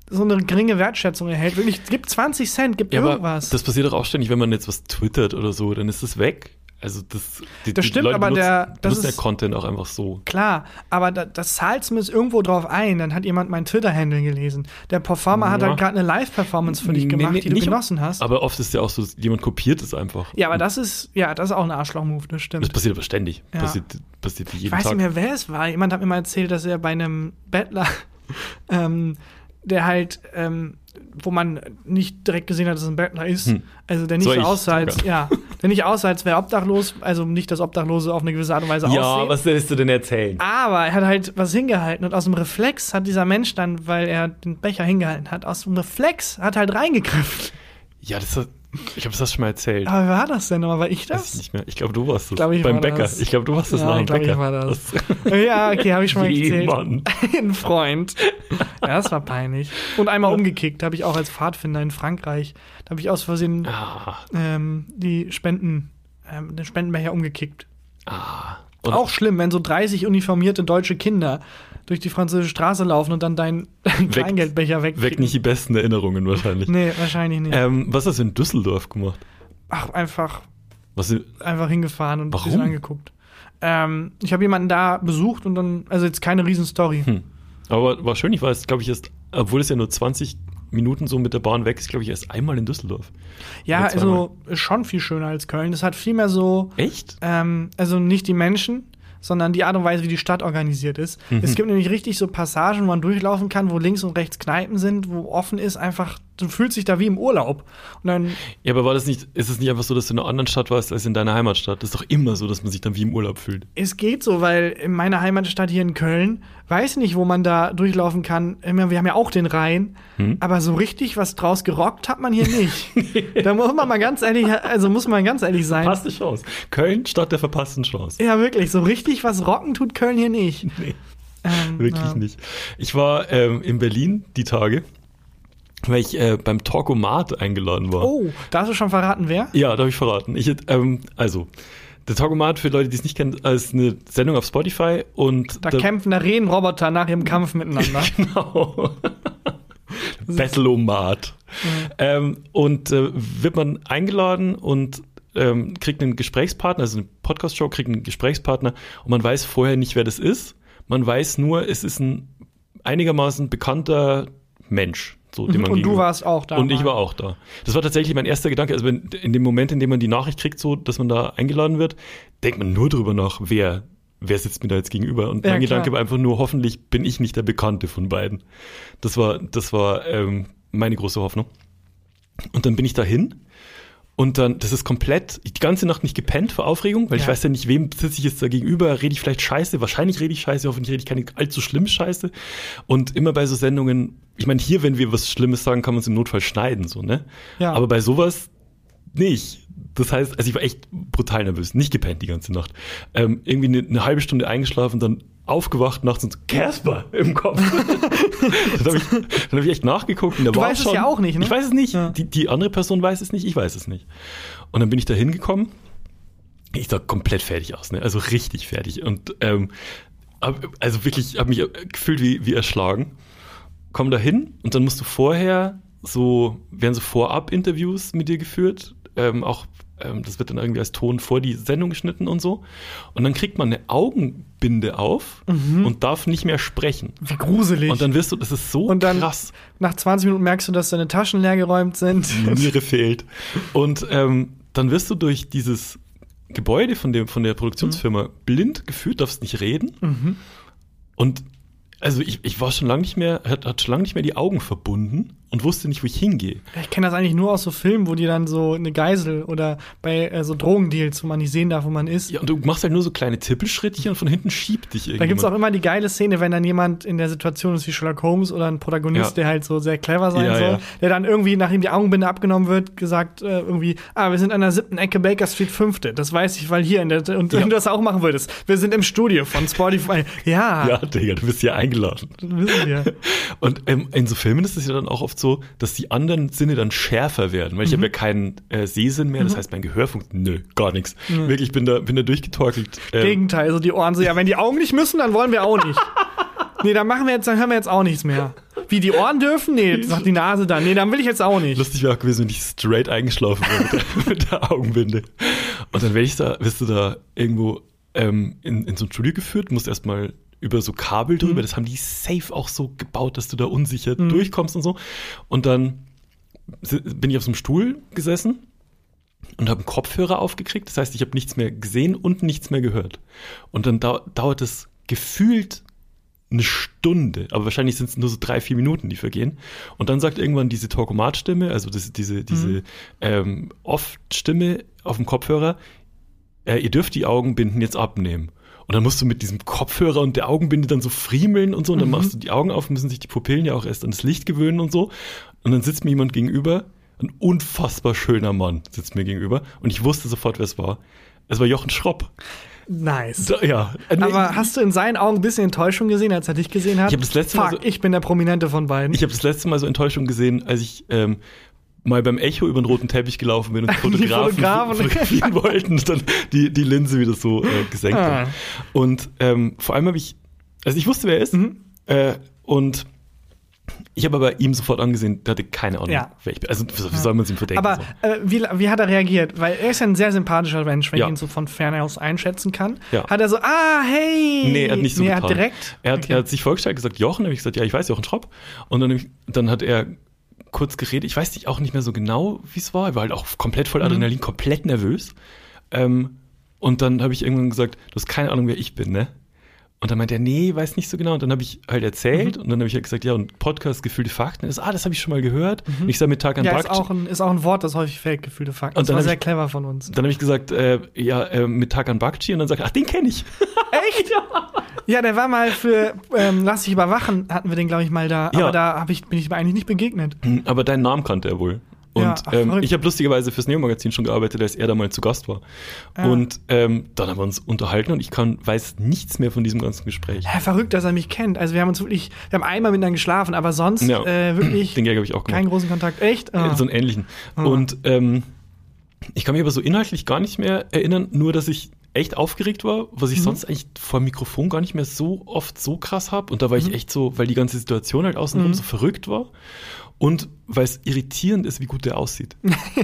so eine geringe Wertschätzung erhält. Wirklich, gib 20 Cent, gib Ja, irgendwas. das passiert doch auch ständig, wenn man jetzt was twittert oder so, dann ist es weg. Also das, die, Das die stimmt, Leute aber benutzen, der- das ist- der Content auch einfach so. Klar, aber da, das zahlt zumindest irgendwo drauf ein. Dann hat jemand meinen Twitter-Handle gelesen. Der Performer hat Ja. halt gerade eine Live-Performance für dich Nee, gemacht, nee, die du nicht- genossen hast. Aber oft ist ja auch so, jemand kopiert es einfach. ja, aber das ist, ja, das ist auch ein Arschloch-Move, das stimmt. Das passiert aber ständig. Ja. Passiert, passiert jeden Ich weiß Tag. nicht mehr, wer es war. Jemand hat mir mal erzählt, dass er bei einem Bettler, [laughs] ähm, der halt, ähm, wo man nicht direkt gesehen hat, dass es ein Bettler ist, Hm. also der nicht So so aussah, als, ja, der nicht aussah, als wäre obdachlos, also nicht, dass Obdachlose auf eine gewisse Art und Weise aussehen. willst du denn erzählen? Aber er hat halt was hingehalten und aus dem Reflex hat dieser Mensch dann, weil er den Becher hingehalten hat, aus dem Reflex hat halt reingegriffen. Ja, das hat, ich glaube, das schon mal erzählt. Aber wer war das denn nochmal? War ich Weiß ich das? nicht mehr. Ich glaube, du warst das. Glaub, ich Beim Bäcker. das. Ich glaube, du warst das Ja, nach dem ich glaub, ich Bäcker. war das. [laughs] ja, okay, habe ich schon mal erzählt. Mann. [laughs] Ein Freund. Ja, das war peinlich. Und einmal umgekickt, habe ich auch als Pfadfinder in Frankreich. Da habe ich aus Versehen Ah, ähm, die Spenden, ähm, den Spendenbecher umgekickt. ah. Und auch schlimm, wenn so 30 uniformierte deutsche Kinder durch die französische Straße laufen und dann deinen [laughs] Kleingeldbecher weg nicht die besten Erinnerungen wahrscheinlich. Nee, wahrscheinlich nicht. Ähm, was hast du in Düsseldorf gemacht? Ach, einfach, Was, einfach hingefahren und ein Warum? bisschen angeguckt. Ähm, ich habe jemanden da besucht und dann, also jetzt keine Riesenstory. Hm. aber war schön, ich war jetzt, glaube ich, erst, obwohl es ja nur 20 Minuten so mit der Bahn weg ist, glaube ich, erst einmal in Düsseldorf. Ja, also ist schon viel schöner als Köln. Das hat viel mehr so, Echt? ähm, also nicht die Menschen, sondern die Art und Weise, wie die Stadt organisiert ist. Mhm. Es gibt nämlich richtig so Passagen, wo man durchlaufen kann, wo links und rechts Kneipen sind, wo offen ist, einfach, du fühlst dich da wie im Urlaub. Und dann, Ja, aber war das nicht, ist es nicht einfach so, dass du in einer anderen Stadt warst als in deiner Heimatstadt? Das ist doch immer so, dass man sich dann wie im Urlaub fühlt. es geht so, weil in meiner Heimatstadt hier in Köln, weiß nicht, wo man da durchlaufen kann. Wir haben ja auch den Rhein, Hm? aber so richtig was draus gerockt hat man hier nicht. [laughs] da muss man mal ganz ehrlich, also muss man ganz ehrlich sein. Verpasste Chance. Köln statt der verpassten Chance. Ja, wirklich, so richtig was rocken tut Köln hier nicht. Nee. Ähm, Wirklich ja. nicht. Ich war ähm, in Berlin die Tage, weil ich äh, beim Talkomat eingeladen war. Oh, da hast du schon verraten, wer? Ja, da habe ich verraten. Ich, ähm, also, der Talkomat, für Leute, die es nicht kennen, ist eine Sendung auf Spotify und Da kämpfen da Rehenroboter nach ihrem Kampf miteinander. [laughs] Genau. Battleomat. Ähm, und äh, wird man eingeladen und ähm, kriegt einen Gesprächspartner, also eine Podcast-Show kriegt einen Gesprächspartner und man weiß vorher nicht, wer das ist. Man weiß nur, es ist ein einigermaßen bekannter Mensch. So, den man Und du warst auch da. und ich mal. war auch da. Das war tatsächlich mein erster Gedanke. Also wenn, in dem Moment, in dem man die Nachricht kriegt, so, dass man da eingeladen wird, denkt man nur drüber nach, wer, wer sitzt mir da jetzt gegenüber. Und Ja, mein Gedanke klar. war einfach nur, hoffentlich bin ich nicht der Bekannte von beiden. Das war, das war ähm, meine große Hoffnung. Und dann bin ich dahin. Und dann, das ist komplett, die ganze Nacht nicht gepennt vor Aufregung, weil ich Ja. weiß ja nicht, wem sitze ich jetzt da gegenüber, rede ich vielleicht Scheiße, wahrscheinlich rede ich Scheiße, hoffentlich rede ich keine allzu schlimme Scheiße. Und immer bei so Sendungen, ich meine, hier, wenn wir was Schlimmes sagen, kann man es im Notfall schneiden, so, ne? Ja. Aber bei sowas nicht. Das heißt, also ich war echt brutal nervös, nicht gepennt die ganze Nacht. Ähm, irgendwie eine, eine halbe Stunde eingeschlafen, dann aufgewacht nachts und so, Casper im Kopf. [laughs] dann habe ich, dann hab ich echt nachgeguckt. Und der Du war weißt es schon, ja auch nicht, ne? Ich weiß es nicht. Ja. Die, die andere Person weiß es nicht, ich weiß es nicht. Und dann bin ich da hingekommen. Ich sah komplett fertig aus, ne? Also richtig fertig. Und ähm, hab, also wirklich, habe mich gefühlt wie, wie erschlagen. Komm da hin und dann musst du vorher so, werden so Vorab-Interviews mit dir geführt. Ähm, auch, ähm, das wird dann irgendwie als Ton vor die Sendung geschnitten und so. Und dann kriegt man eine Augenbinde auf und darf nicht mehr sprechen. Wie gruselig. Und dann wirst du, das ist so Und dann- krass. Nach 20 Minuten merkst du, dass deine Taschen leer geräumt sind. Niere fehlt. Und ähm, dann wirst du durch dieses Gebäude von, dem, von der Produktionsfirma blind geführt, darfst nicht reden. Und also ich, ich war schon lange nicht mehr, hat, hat schon lange nicht mehr die Augen verbunden und wusste nicht, wo ich hingehe. Ich kenne das eigentlich nur aus so Filmen, wo die dann so eine Geisel oder bei äh, so Drogendeals, wo man nicht sehen darf, wo man ist. Ja, und du machst halt nur so kleine Tippelschrittchen und von hinten schiebt dich Da irgendjemand. gibt's auch immer die geile Szene, wenn dann jemand in der Situation ist wie Sherlock Holmes oder ein Protagonist, Ja. der halt so sehr clever sein Ja, soll, ja. der dann irgendwie, nachdem die Augenbinde abgenommen wird, gesagt äh, irgendwie, ah, wir sind an der siebten Ecke Baker Street fünfte. Das weiß ich, weil hier in der, und wenn du das auch machen würdest. Wir sind im Studio von Spotify. Ja, Ja, Digga, du bist hier eingeladen. wissen wir. Und ähm, in so Filmen ist es ja dann auch oft so, dass die anderen Sinne dann schärfer werden, weil ich Mhm. habe ja keinen äh, Sehsinn mehr, das heißt mein Gehör funktioniert, nö, gar nichts. Wirklich, ich bin da, bin da durchgetorkelt. Ähm, Gegenteil, so die Ohren so, ja, wenn die Augen nicht müssen, dann wollen wir auch nicht. Nee, dann machen wir jetzt, dann hören wir jetzt auch nichts mehr. Wie die Ohren dürfen? Nee, sagt die Nase dann. Nee, dann will ich jetzt auch nicht. Lustig wäre auch gewesen, wenn ich straight eingeschlafen wäre mit der, [laughs] mit der Augenbinde. Und dann werde ich da, wirst du da irgendwo ähm, in, in so ein Studio geführt, musst erstmal über so Kabel drüber, das haben die safe auch so gebaut, dass du da unsicher durchkommst und so. Und dann bin ich auf so einem Stuhl gesessen und habe einen Kopfhörer aufgekriegt. Das heißt, ich habe nichts mehr gesehen und nichts mehr gehört. Und dann dau dauert es gefühlt eine Stunde, aber wahrscheinlich sind es nur so drei, vier Minuten, die vergehen. Und dann sagt irgendwann diese Talkomat-Stimme, also das, diese, diese ähm, Oft-Stimme auf dem Kopfhörer, äh, ihr dürft die Augenbinden jetzt abnehmen. Und dann musst du mit diesem Kopfhörer und der Augenbinde dann so friemeln und so, und dann machst du die Augen auf, müssen sich die Pupillen ja auch erst an das Licht gewöhnen und so. Und dann sitzt mir jemand gegenüber, ein unfassbar schöner Mann sitzt mir gegenüber, und ich wusste sofort, wer es war. Es war Jochen Schropp. Nice. Da, ja. Äh, Aber hast du in seinen Augen ein bisschen Enttäuschung gesehen, als er dich gesehen hat? Ich hab das letzte Mal Fuck, so- ich bin der Prominente von beiden. Ich habe das letzte Mal so Enttäuschung gesehen, als ich ähm, mal beim Echo über den roten Teppich gelaufen bin und [laughs] Fotografen, Fotografen. fotografieren [laughs] wollten und dann die, die Linse wieder so äh, gesenkt Ah. haben. Und ähm, vor allem habe ich, also ich wusste, wer er ist. Mhm. Äh, und ich habe aber ihm sofort angesehen, der hatte keine Ahnung, Ja. wer ich bin. Also wie soll man es ihm verdenken? Aber so? äh, wie, wie hat er reagiert? Weil er ist ja ein sehr sympathischer Mensch, wenn Ja. ich ihn so von ferne aus einschätzen kann. Ja. Hat er so, ah, hey! Nee, er hat nicht so nee, er getan. hat direkt. Er hat, Okay. er hat sich vorgestellt, gesagt, Jochen, habe ich gesagt, ja, ich weiß Jochen Schropp. Und dann, dann hat er kurz geredet. Ich weiß nicht, auch nicht mehr so genau, wie es war. Ich war halt auch komplett voll Adrenalin, komplett nervös. Ähm, und dann habe ich irgendwann gesagt, du hast keine Ahnung, wer ich bin, ne? Und dann meinte er, nee, weiß nicht so genau. Und dann habe ich halt erzählt und dann habe ich halt gesagt, ja, und Podcast gefühlte Fakten. ist, ah, das habe ich schon mal gehört. Und ich sah mit Tag an Ja, Tag. ist auch, ein, ist auch ein Wort, das häufig fällt, gefühlte Fakten. Und Das dann war sehr ich- clever von uns. Dann habe ich gesagt, äh, ja, äh, mit Tag an Bakchi. Und dann sagt er, ach, den kenne ich. [laughs] Echt? Ja, der war mal für ähm, Lass dich überwachen, hatten wir den, glaube ich, mal da. Ja. Aber da ich, bin ich ihm eigentlich nicht begegnet. Aber deinen Namen kannte er wohl. Und Ja, ach, ähm, ich habe lustigerweise fürs Neo-Magazin schon gearbeitet, als er da mal zu Gast war. Ah. Und ähm, dann haben wir uns unterhalten und ich kann, weiß nichts mehr von diesem ganzen Gespräch. Ja, verrückt, dass er mich kennt. Also wir haben uns wirklich, wir haben einmal miteinander geschlafen, aber sonst Ja. äh, wirklich Den Gag habe ich auch gemacht. keinen großen Kontakt. Echt? Ah. So einen ähnlichen. Und ähm, ich kann mich aber so inhaltlich gar nicht mehr erinnern, nur dass ich echt aufgeregt war, was Mhm. ich sonst eigentlich vor dem Mikrofon gar nicht mehr so oft so krass habe. Und da war Mhm. ich echt so, weil die ganze Situation halt außenrum so verrückt war. Und weil es irritierend ist, wie gut der aussieht.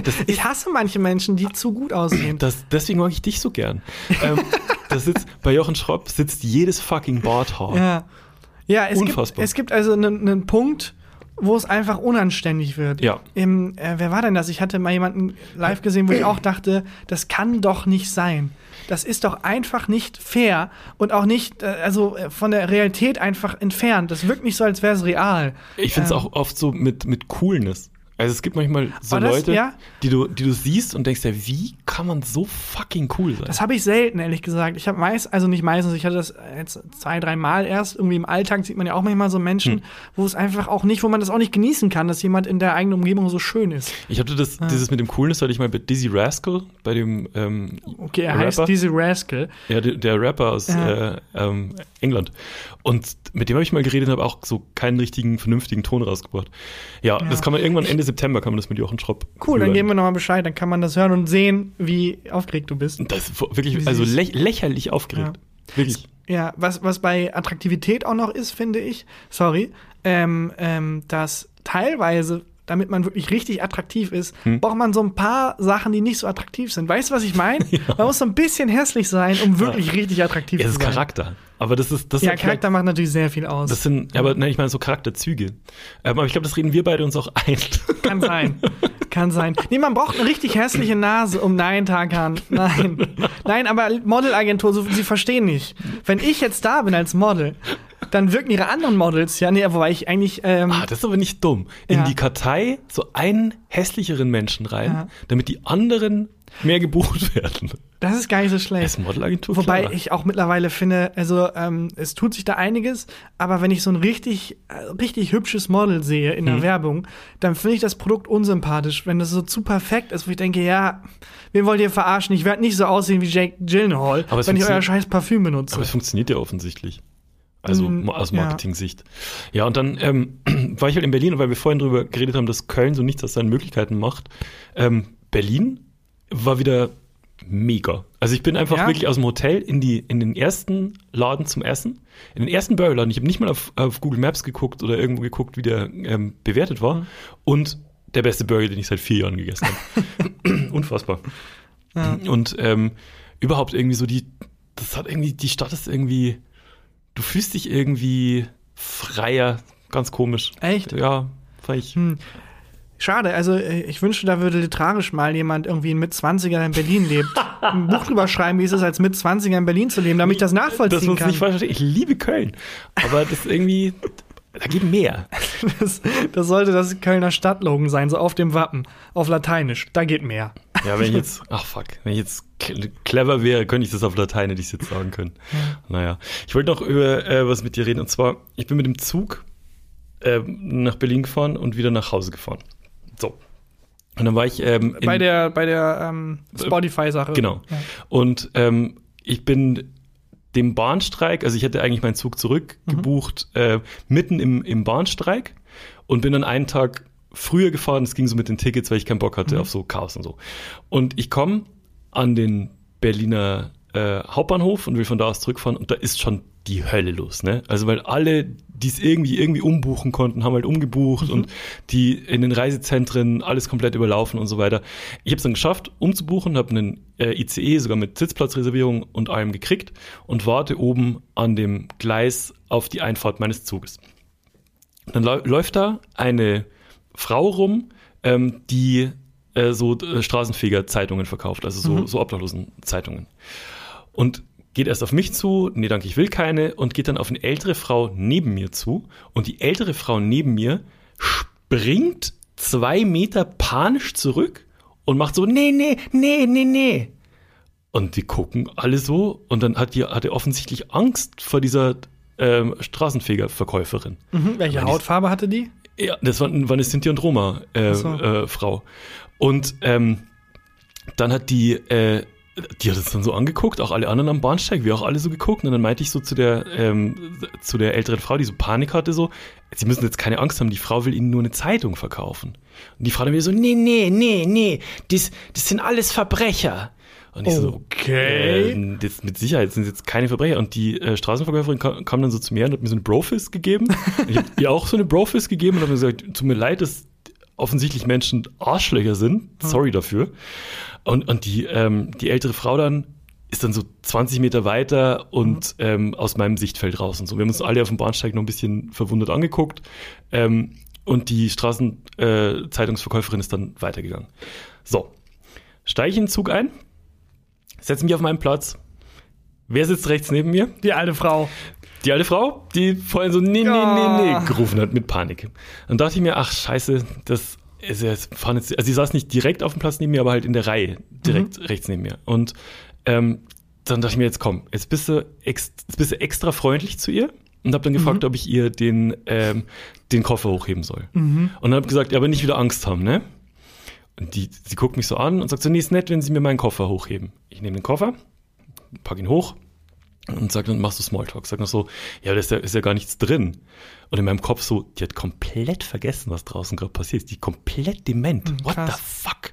Das [laughs] ich hasse manche Menschen, die zu gut aussehen. Das, deswegen mag ich dich so gern. ähm, da sitzt, bei Jochen Schropp sitzt jedes fucking Barthaar. Ja. Ja, es gibt, Unfassbar. es gibt also einen, einen Punkt, wo es einfach unanständig wird. Ja. Im, äh, wer war denn das? Ich hatte mal jemanden live gesehen, wo ich auch dachte, das kann doch nicht sein. Das ist doch einfach nicht fair und auch nicht, äh, also äh, von der Realität einfach entfernt. Das wirkt nicht so, als wäre es real. Ich finde es Ähm. auch oft so mit, mit Coolness. Also es gibt manchmal so Aber das- Leute, ja. die, du, die du siehst und denkst, ja, wie kann man so fucking cool sein? Das habe ich selten, ehrlich gesagt. Ich habe meist, also nicht meistens, ich hatte das jetzt zwei, drei Mal erst. Irgendwie im Alltag sieht man ja auch manchmal so Menschen, Hm. wo es einfach auch nicht, wo man das auch nicht genießen kann, dass jemand in der eigenen Umgebung so schön ist. Ich hatte das, dieses mit dem Coolness hatte ich mal bei Dizzy Rascal, bei dem ähm, Okay, er Rapper. heißt diese Rascal. Ja, der, der Rapper aus Ja. äh, ähm, England. Und mit dem habe ich mal geredet und habe auch so keinen richtigen, vernünftigen Ton rausgebracht. Ja, das kann man irgendwann Ende September kann man das mit Jochen Schropp. Cool, dann hören. geben wir nochmal Bescheid, dann kann man das hören und sehen, wie aufgeregt du bist. Das ist wirklich, also lä lächerlich aufgeregt. Wirklich. Ja, was, was bei Attraktivität auch noch ist, finde ich, sorry, ähm, ähm, dass teilweise, damit man wirklich richtig attraktiv ist, Hm. braucht man so ein paar Sachen, die nicht so attraktiv sind. Weißt du, was ich meine? [laughs] Man muss so ein bisschen hässlich sein, um wirklich richtig attraktiv Ja, das zu ist sein. Charakter. Aber das ist, das Ja, ist Charakter macht natürlich sehr viel aus. Das sind, aber nein, ich meine so Charakterzüge. Ähm, aber ich glaube, das reden wir beide uns auch ein. [laughs] Kann sein. Kann sein. Nee, man braucht eine richtig hässliche Nase, um Nein, Tarkan. Nein. Nein, aber Modelagentur, so, sie verstehen nicht. Wenn ich jetzt da bin als Model, dann wirken ihre anderen Models, ja, nee, wobei ich eigentlich, ähm, Ah, das ist aber nicht dumm. In Ja. die Kartei so einen hässlicheren Menschen rein, Ja. damit die anderen mehr gebucht werden. das ist gar nicht so Das schlecht. ist Modelagentur. Wobei clever. ich auch mittlerweile finde, also ähm, es tut sich da einiges, aber wenn ich so ein richtig, äh, richtig hübsches Model sehe in der Mhm. Werbung, dann finde ich das Produkt unsympathisch, wenn das so zu perfekt ist, wo ich denke, ja, wen wollt ihr verarschen? Ich werde nicht so aussehen wie Jake Gyllenhaal, wenn ich euer scheiß Parfüm benutze. Aber es funktioniert ja offensichtlich. Also Mm, aus ja. Marketing-Sicht. Ja. und dann ähm, [clears throat] war ich halt in Berlin, weil wir vorhin drüber geredet haben, dass Köln so nichts aus seinen Möglichkeiten macht. Ähm, Berlin war wieder mega. Also ich bin einfach Ja? wirklich aus dem Hotel in, die, in den ersten Laden zum Essen, in den ersten Burgerladen. Ich habe nicht mal auf, auf Google Maps geguckt oder irgendwo geguckt, wie der ähm, bewertet war. Und der beste Burger, den ich seit vier Jahren gegessen habe. [laughs] Unfassbar. Ja. Und ähm, überhaupt irgendwie so die, das hat irgendwie, die Stadt ist irgendwie, du fühlst dich irgendwie freier, ganz komisch. Echt? Ja, fand ich. Hm. Schade, also äh, ich wünschte, da würde literarisch mal jemand irgendwie ein Mit-20er in Berlin lebt, [laughs] ein Buch drüber schreiben, wie es ist, als Mit-20er in Berlin zu leben, damit ich das Das nachvollziehen muss kann. nicht. Ich liebe Köln. Aber das ist irgendwie, da geht mehr. [laughs] Das, das sollte das Kölner Stadtlogan sein, so auf dem Wappen, auf Lateinisch. Da geht mehr. Ja, wenn ich jetzt, [laughs] ach fuck, wenn ich jetzt cle- clever wäre, könnte ich das auf Latein, hätte ich jetzt sagen können. Naja. Ich wollte noch über äh, was mit dir reden. Und zwar, ich bin mit dem Zug äh, nach Berlin gefahren und wieder nach Hause gefahren. So. Und dann war ich ähm, Bei der, bei der ähm, Spotify-Sache. Genau. Ja. Und ähm, ich bin dem Bahnstreik, also ich hätte eigentlich meinen Zug zurückgebucht, Mhm. äh, mitten im, im Bahnstreik und bin dann einen Tag früher gefahren. Es ging so mit den Tickets, weil ich keinen Bock hatte Mhm. auf so Chaos und so. Und ich komme an den Berliner äh, Hauptbahnhof und will von da aus zurückfahren und da ist schon die Hölle los, ne? Also weil alle, die es irgendwie irgendwie umbuchen konnten, haben halt umgebucht Mhm. und die in den Reisezentren alles komplett überlaufen und so weiter. Ich habe es dann geschafft, umzubuchen, habe einen äh, ICE sogar mit Sitzplatzreservierung und allem gekriegt und warte oben an dem Gleis auf die Einfahrt meines Zuges. Dann läuft da eine Frau rum, ähm, die äh, so äh, Straßenfeger-Zeitungen verkauft, also so, so Obdachlosen-Zeitungen. Und geht erst auf mich zu, nee, danke, ich will keine, und geht dann auf eine ältere Frau neben mir zu. Und die ältere Frau neben mir springt zwei Meter panisch zurück und macht so, nee, nee, nee, nee, nee. Und die gucken alle so und dann hat die, hat er offensichtlich Angst vor dieser ähm, Straßenfeger-Verkäuferin. Mhm. Welche Hautfarbe hatte die? Ja, das war, war eine Sinti und Roma äh, so. äh, Frau. Und ähm, dann hat die, äh, die hat es dann so angeguckt, auch alle anderen am Bahnsteig, wir auch alle so geguckt. Und dann meinte ich so zu der, ähm, zu der älteren Frau, die so Panik hatte, so, sie müssen jetzt keine Angst haben, die Frau will ihnen nur eine Zeitung verkaufen. Und die Frau dann wieder so, nee, nee, nee, nee, das, das sind alles Verbrecher. Und ich so, Okay. äh, das mit Sicherheit sind jetzt keine Verbrecher. Und die äh, Straßenverkäuferin kam, kam dann so zu mir und hat mir so eine Brofist gegeben. Und [laughs] ich habe ihr auch so eine Brofist gegeben und habe mir gesagt, tut mir leid, dass offensichtlich Menschen Arschlöcher sind. Sorry dafür. Und, und die, ähm, die ältere Frau dann ist dann so 20 Meter weiter und ähm, aus meinem Sichtfeld raus und so. Wir haben uns alle auf dem Bahnsteig noch ein bisschen verwundert angeguckt. Ähm, und die Straßenzeitungsverkäuferin äh, ist dann weitergegangen. So, steige ich in den Zug ein, setze mich auf meinen Platz. Wer sitzt rechts neben mir? Die alte Frau. Die alte Frau, die vorhin so nee, nee, nee, nee gerufen hat mit Panik. Dann dachte ich mir, ach scheiße, das jetzt, fahren jetzt, also sie saß nicht direkt auf dem Platz neben mir, aber halt in der Reihe, direkt rechts neben mir. Und ähm, dann dachte ich mir, jetzt komm, jetzt bist du, ex, jetzt bist du extra freundlich zu ihr und habe dann gefragt, ob ich ihr den, ähm, den Koffer hochheben soll. Und dann habe gesagt, ja, aber nicht wieder Angst haben, ne? Und die, sie guckt mich so an und sagt so, nee, ist nett, wenn sie mir meinen Koffer hochheben. Ich nehme den Koffer, pack ihn hoch und sag dann, machst du Smalltalk. Sag noch so, ja, da ist ja, ist ja gar nichts drin. Und in meinem Kopf so, die hat komplett vergessen, was draußen gerade passiert ist. Die komplett dement. What the fuck?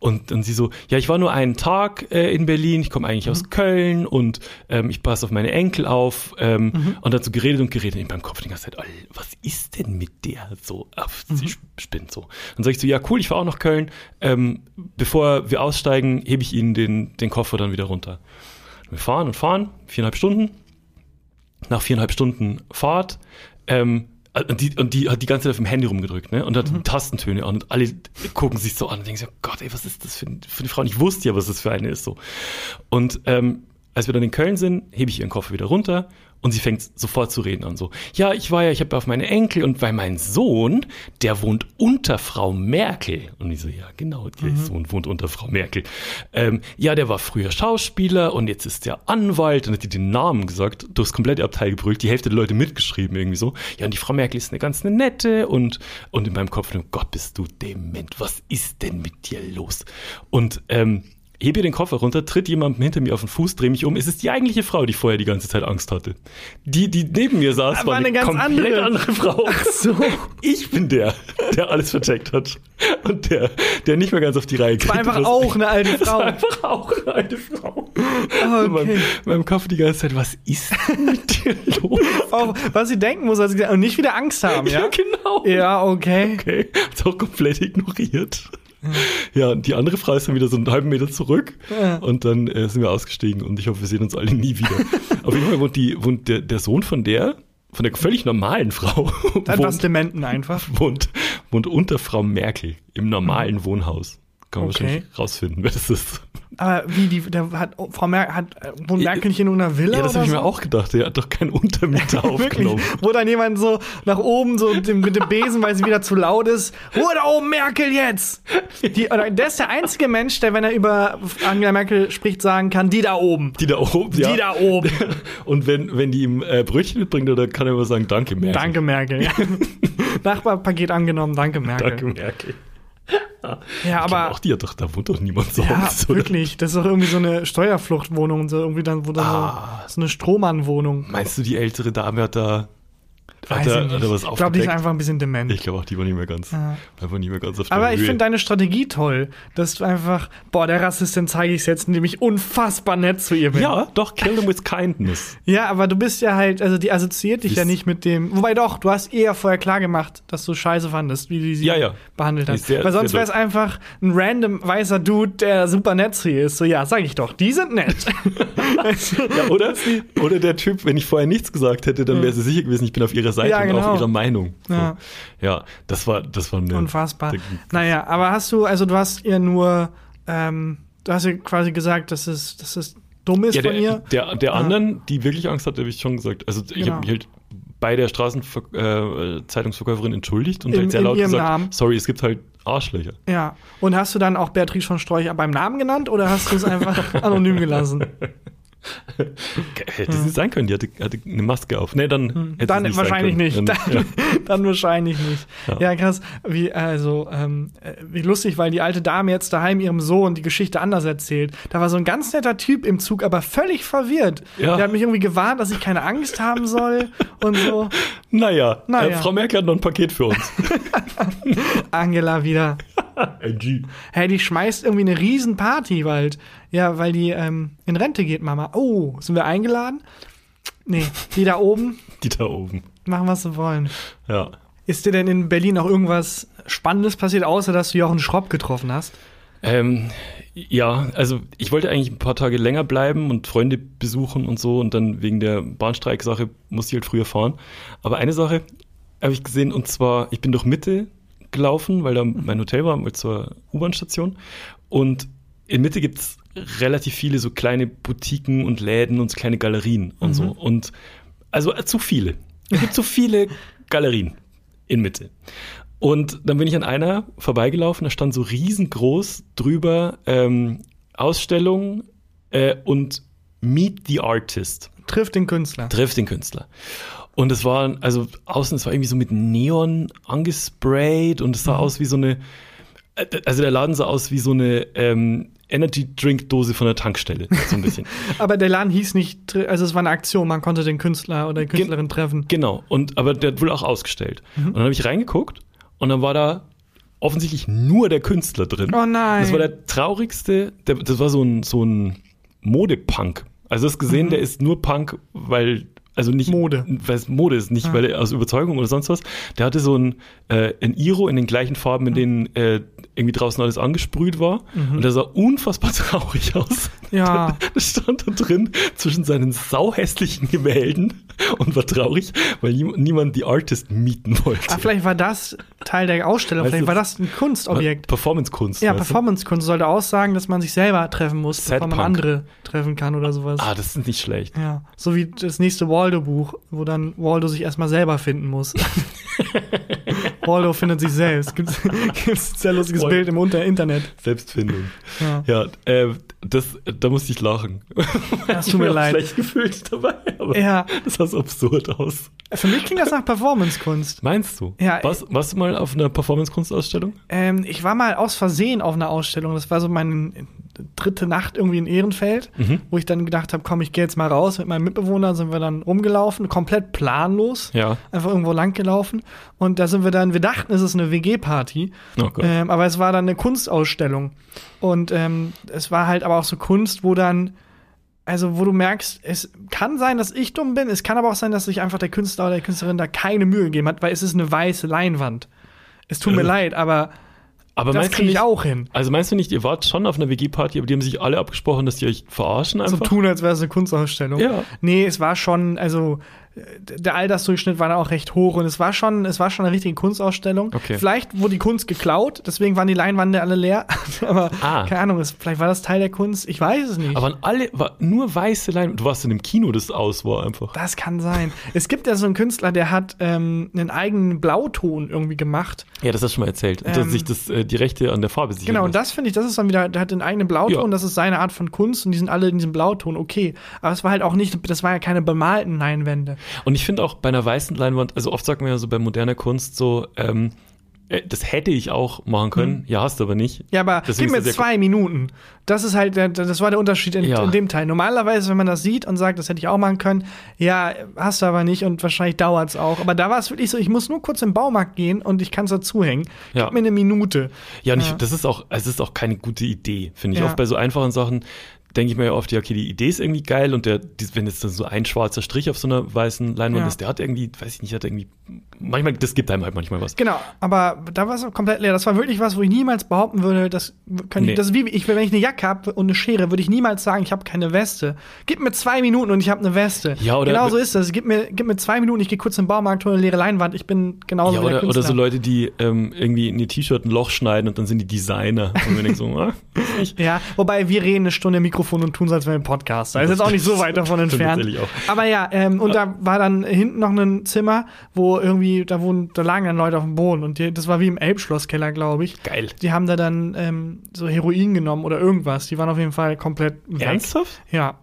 Und dann sie so, ja, ich war nur einen Tag äh, in Berlin, ich komme eigentlich aus Köln und ähm, ich passe auf meine Enkel auf. Ähm, Und hat so geredet und geredet in meinem Kopf die ganze Zeit, "All, was ist denn mit der? So, ah, sie sp- spinnt so. Dann sag ich so, ja, cool, ich fahre auch nach Köln. Ähm, bevor wir aussteigen, hebe ich Ihnen den, den Koffer dann wieder runter. Wir fahren und fahren, viereinhalb Stunden. Nach viereinhalb Stunden Fahrt, ähm, und die, und die hat die ganze Zeit auf dem Handy rumgedrückt, ne? Und hat Tastentöne an und alle gucken sich so an und denken so, Gott, ey, was ist das für, ein- für eine Frau? Und ich wusste ja, was das für eine ist, so. Und, ähm, als wir dann in Köln sind, hebe ich ihren Koffer wieder runter und sie fängt sofort zu reden an. So, ja, ich war ja, ich habe auf meine Enkel und weil mein Sohn, der wohnt unter Frau Merkel. Und ich so, ja, genau, der Sohn wohnt unter Frau Merkel. Ähm, ja, der war früher Schauspieler und jetzt ist der Anwalt und hat die den Namen gesagt, durchs komplette Abteil gebrüllt, die Hälfte der Leute mitgeschrieben irgendwie so. Ja, und die Frau Merkel ist eine ganz eine nette und, und in meinem Kopf, oh Gott, bist du dement, was ist denn mit dir los? Und, ähm, hebe den Koffer runter, tritt jemandem hinter mir auf den Fuß, drehe mich um. Es ist die eigentliche Frau, die vorher die ganze Zeit Angst hatte. Die, die neben mir saß, Aber war eine, eine ganz komplett andere. andere, Frau. Ach so. Ich bin der, der alles vercheckt hat. Und der, der nicht mehr ganz auf die Reihe kriegt. War einfach was- auch eine alte Das war Frau. einfach auch eine alte Frau. Meinem, okay. in meinem Kopf die ganze Zeit, was ist denn mit dir los? Auch, was sie denken muss, also, und nicht wieder Angst haben, ja? genau. Ja, okay. Okay, hat's auch komplett ignoriert. [laughs] Ja, und die andere Frau ist dann wieder so einen halben Meter zurück Ja. und dann äh, sind wir ausgestiegen und ich hoffe, wir sehen uns alle nie wieder. [laughs] Auf jeden Fall wohnt, die, wohnt der, der Sohn von der, von der völlig normalen Frau, Dann was wohnt, Dementen einfach. [laughs] wohnt, wohnt unter Frau Merkel im normalen Wohnhaus. Kann man Okay. wahrscheinlich rausfinden, wer das ist. Aber wie, die, der hat, Frau Merkel, hat, äh, wohnt Merkel nicht in irgendeiner Villa Ja, das habe ich so? mir auch gedacht. Der hat doch keinen Untermieter [laughs] aufgenommen. wo dann jemand so nach oben so mit dem, Besen, weil sie wieder zu laut ist. Ruhe da oben, Merkel jetzt! Die, oder der ist der einzige Mensch, der, wenn er über Angela Merkel spricht, sagen kann, die da oben. Die da oben, ja. Die da oben. [laughs] Und wenn, wenn die ihm äh, Brötchen mitbringt, oder kann er immer sagen, danke, Merkel. Danke, Merkel. Ja. [laughs] Nachbarpaket angenommen, danke, Merkel. Danke, Merkel. Ja, aber. auch die hat doch, da wohnt doch niemand Ja, sonst, oder? wirklich. Das ist doch irgendwie so eine Steuerfluchtwohnung, so irgendwie dann, wo dann Ah. so, so eine Strohmann-Wohnung. Meinst du, die ältere Dame hat da, Weiß ich hat da was ich glaube, die ist einfach ein bisschen dement. Ich glaube auch, die war nicht mehr ganz, Ja. einfach nicht mehr ganz auf der Aber ich Höhe. finde deine Strategie toll, dass du einfach, boah, der Rassistin zeige ich es jetzt, indem ich unfassbar nett zu ihr bin. Ja, doch, kill them with kindness. Ja, aber du bist ja halt, also die assoziiert dich Siehst- ja nicht mit dem. Wobei doch, du hast eher vorher klar gemacht, dass du scheiße fandest, wie die sie Ja, ja. behandelt hat. Sehr- Weil sonst wäre es einfach ein random weißer Dude, der super nett zu ihr ist. So, ja, sag ich doch, die sind nett. [laughs] Ja, oder? [laughs] Oder der Typ, wenn ich vorher nichts gesagt hätte, dann wäre sie sicher gewesen, ich bin auf ihrer Seite Ja, und genau. auf ihrer Meinung. So. Ja. Ja. das war, das war eine, Unfassbar. Da- Naja, aber hast du, also du hast ihr nur, ähm, du hast ihr quasi gesagt, dass es, dass es dumm ist Ja, von der, ihr. der, der Ah. anderen, die wirklich Angst hatte, habe ich schon gesagt. Also ich Genau. habe mich halt bei der Straßenzeitungsverkäuferin äh, entschuldigt und In- halt sehr laut gesagt, Namen. sorry, es gibt halt Arschlöcher. Ja. Und hast du dann auch Beatrice von Storch beim Namen genannt oder hast du es einfach [laughs] anonym gelassen? Hätte sie sein können, die hatte, hatte eine Maske auf. Nee, dann hätte Hm. Dann es sein wahrscheinlich nicht. Dann, Dann, ja. [laughs] dann wahrscheinlich nicht. Ja, Ja. krass. Wie, also, ähm, äh, wie lustig, weil die alte Dame jetzt daheim ihrem Sohn die Geschichte anders erzählt. Da war so ein ganz netter Typ im Zug, aber völlig verwirrt. Ja. Der hat mich irgendwie gewarnt, dass ich keine Angst haben soll und so. Naja, Naja. Äh, Frau Merkel hat noch ein Paket für uns. [laughs] Angela wieder. [laughs] LG. Hey, die schmeißt irgendwie eine riesen Party bald. Ja, weil die ähm, in Rente geht, Mama. Oh, sind wir eingeladen? Nee, die da oben [laughs] Die da oben. machen, was sie wollen. Ja. Ist dir denn in Berlin noch irgendwas Spannendes passiert, außer dass du Jochen Schropp getroffen hast? Ähm, ja, also ich wollte eigentlich ein paar Tage länger bleiben und Freunde besuchen und so und dann wegen der Bahnstreik-Sache musste ich halt früher fahren. Aber eine Sache habe ich gesehen und zwar, ich bin durch Mitte gelaufen, weil da mein Hotel war, zur U-Bahn-Station und in Mitte gibt's relativ viele so kleine Boutiquen und Läden und so kleine Galerien und so. Und also äh, zu viele. Es gibt zu viele Galerien in Mitte. Und dann bin ich an einer vorbeigelaufen, da stand so riesengroß drüber ähm, Ausstellung äh, und Meet the Artist. Trifft den Künstler. Trifft den Künstler. Und es war, also außen, es war irgendwie so mit Neon angesprayt und es sah aus wie so eine, also der Laden sah aus wie so eine ähm, Energy-Drink-Dose von der Tankstelle, so ein bisschen. [laughs] Aber der Laden hieß nicht, also es war eine Aktion, man konnte den Künstler oder die Künstlerin treffen. Genau, und aber der hat wohl auch ausgestellt. Mhm. Und dann habe ich reingeguckt und dann war da offensichtlich nur der Künstler drin. Oh nein. Das war der traurigste, der, das war so ein, so ein Modepunk. Also das gesehen, der ist nur Punk, weil, also nicht Mhm. Mode. weil es Mode ist, nicht weil er aus Überzeugung oder sonst was. Der hatte so ein, äh, ein Iro in den gleichen Farben, Mhm. in denen äh, irgendwie draußen alles angesprüht war. Und der sah unfassbar [laughs] traurig aus. Ja. [laughs] Da stand da drin zwischen seinen sauhässlichen Gemälden und war traurig, weil nie- niemand die Artist mieten wollte. Ah, vielleicht war das Teil der Ausstellung, Weißt vielleicht du, war das ein Kunstobjekt. Performance-Kunst. Ja? Performance-Kunst sollte aussagen, dass man sich selber treffen muss, bevor man Sad-Punk. andere treffen kann oder sowas. Ah, das ist nicht schlecht. Ja, so wie das nächste Waldo-Buch, wo dann Waldo sich erstmal selber finden muss. [laughs] Waldo findet sich selbst. Gibt es ein sehr lustiges Waldo. Bild im Unter Internet. Selbstfindung. Ja. Ja, äh, das, da musste ich lachen. Das Ich tut mir leid. schlecht gefühlt dabei, aber Ja. das sah so absurd aus. Für mich klingt das nach Performance-Kunst. Meinst du? Ja, warst, warst du mal auf einer Performance-Kunstausstellung? Ähm, ich war mal aus Versehen auf einer Ausstellung. Das war so meine dritte Nacht irgendwie in Ehrenfeld, Mhm. wo ich dann gedacht habe, komm, ich gehe jetzt mal raus. Mit meinem Mitbewohner sind wir dann rumgelaufen, komplett planlos. Ja. Einfach irgendwo lang gelaufen. Und da sind wir dann, wir dachten, es ist eine WG-Party. Oh. Ähm, aber es war dann eine Kunstausstellung. Und ähm, es war halt aber auch so Kunst, wo dann, also wo du merkst, es kann sein, dass ich dumm bin, es kann aber auch sein, dass sich einfach der Künstler oder die Künstlerin da keine Mühe gegeben hat, weil es ist eine weiße Leinwand. Es tut mir leid, aber aber das meinst du kriege ich nicht, auch hin. also meinst du nicht, ihr wart schon auf einer WG-Party, aber die haben sich alle abgesprochen, dass die euch verarschen So einfach? tun, als wäre es eine Kunstausstellung. Ja. Nee, es war schon, also der Altersdurchschnitt war da auch recht hoch und es war schon, es war schon eine richtige Kunstausstellung. Okay. Vielleicht wurde die Kunst geklaut, deswegen waren die Leinwände alle leer. [laughs] Aber Ah. keine Ahnung, es, vielleicht war das Teil der Kunst. Ich weiß es nicht. Aber alle, nur weiße Leinwand. Du warst in einem Kino, das aus war einfach. das kann sein. Es gibt ja so einen Künstler, der hat ähm, einen eigenen Blauton irgendwie gemacht. Ja, das hast du schon mal erzählt. Ähm, dass sich das, äh, die Rechte an der Farbe sichern Genau, und das finde ich, das ist dann wieder, der hat den eigenen Blauton, Ja. das ist seine Art von Kunst und die sind alle in diesem Blauton, okay. Aber es war halt auch nicht, das war ja keine bemalten Leinwände. Und ich finde auch bei einer weißen Leinwand, also oft sagt man ja so bei moderner Kunst so, ähm, äh, das hätte ich auch machen können. Ja, hast du aber nicht. Mhm. Ja, aber Deswegen gib mir zwei Minuten. Das ist halt, das war der Unterschied in, Ja. in dem Teil. Normalerweise, wenn man das sieht und sagt, das hätte ich auch machen können, ja, hast du aber nicht und wahrscheinlich dauert es auch. Aber da war es wirklich so, ich muss nur kurz im Baumarkt gehen und ich kann es dazuhängen. Ja. Gib mir eine Minute. Ja, und Ja. Ich, das ist auch, es ist auch keine gute Idee, finde ich. Ja. Oft bei so einfachen Sachen, denke ich mir ja oft, ja, okay, die Idee ist irgendwie geil und der, wenn jetzt so ein schwarzer Strich auf so einer weißen Leinwand Ja. ist, der hat irgendwie, weiß ich nicht, hat irgendwie, manchmal, das gibt einem halt manchmal was. Genau, aber da war es komplett leer. Das war wirklich was, wo ich niemals behaupten würde, das kann Nee. ich, das ist wie ich, wenn ich eine Jacke habe und eine Schere, würde ich niemals sagen, ich habe keine Weste. Gib mir zwei Minuten und ich habe eine Weste. Ja, oder- genau so ist das. Gib mir, gib mir zwei Minuten, ich gehe kurz im Baumarkt, hole eine leere Leinwand. Ich bin genauso Ja, oder, oder so Leute, die ähm, irgendwie in ihr T-Shirt ein Loch schneiden und dann sind die Designer. Und man denkt so, [laughs] ah. Ja, wobei wir reden eine Stunde im Mikrofon und tun so, als wären wir ein Podcast. Also ist jetzt auch nicht so weit davon [laughs] entfernt. Aber ja, ähm, und da war dann hinten noch ein Zimmer, wo irgendwie, da wohnen, da lagen dann Leute auf dem Boden und die, das war wie im Elbschlosskeller, glaube ich. Geil. Die haben da dann ähm, so Heroin genommen oder irgendwas. Die waren auf jeden Fall komplett weg. Ernsthaft? Ja.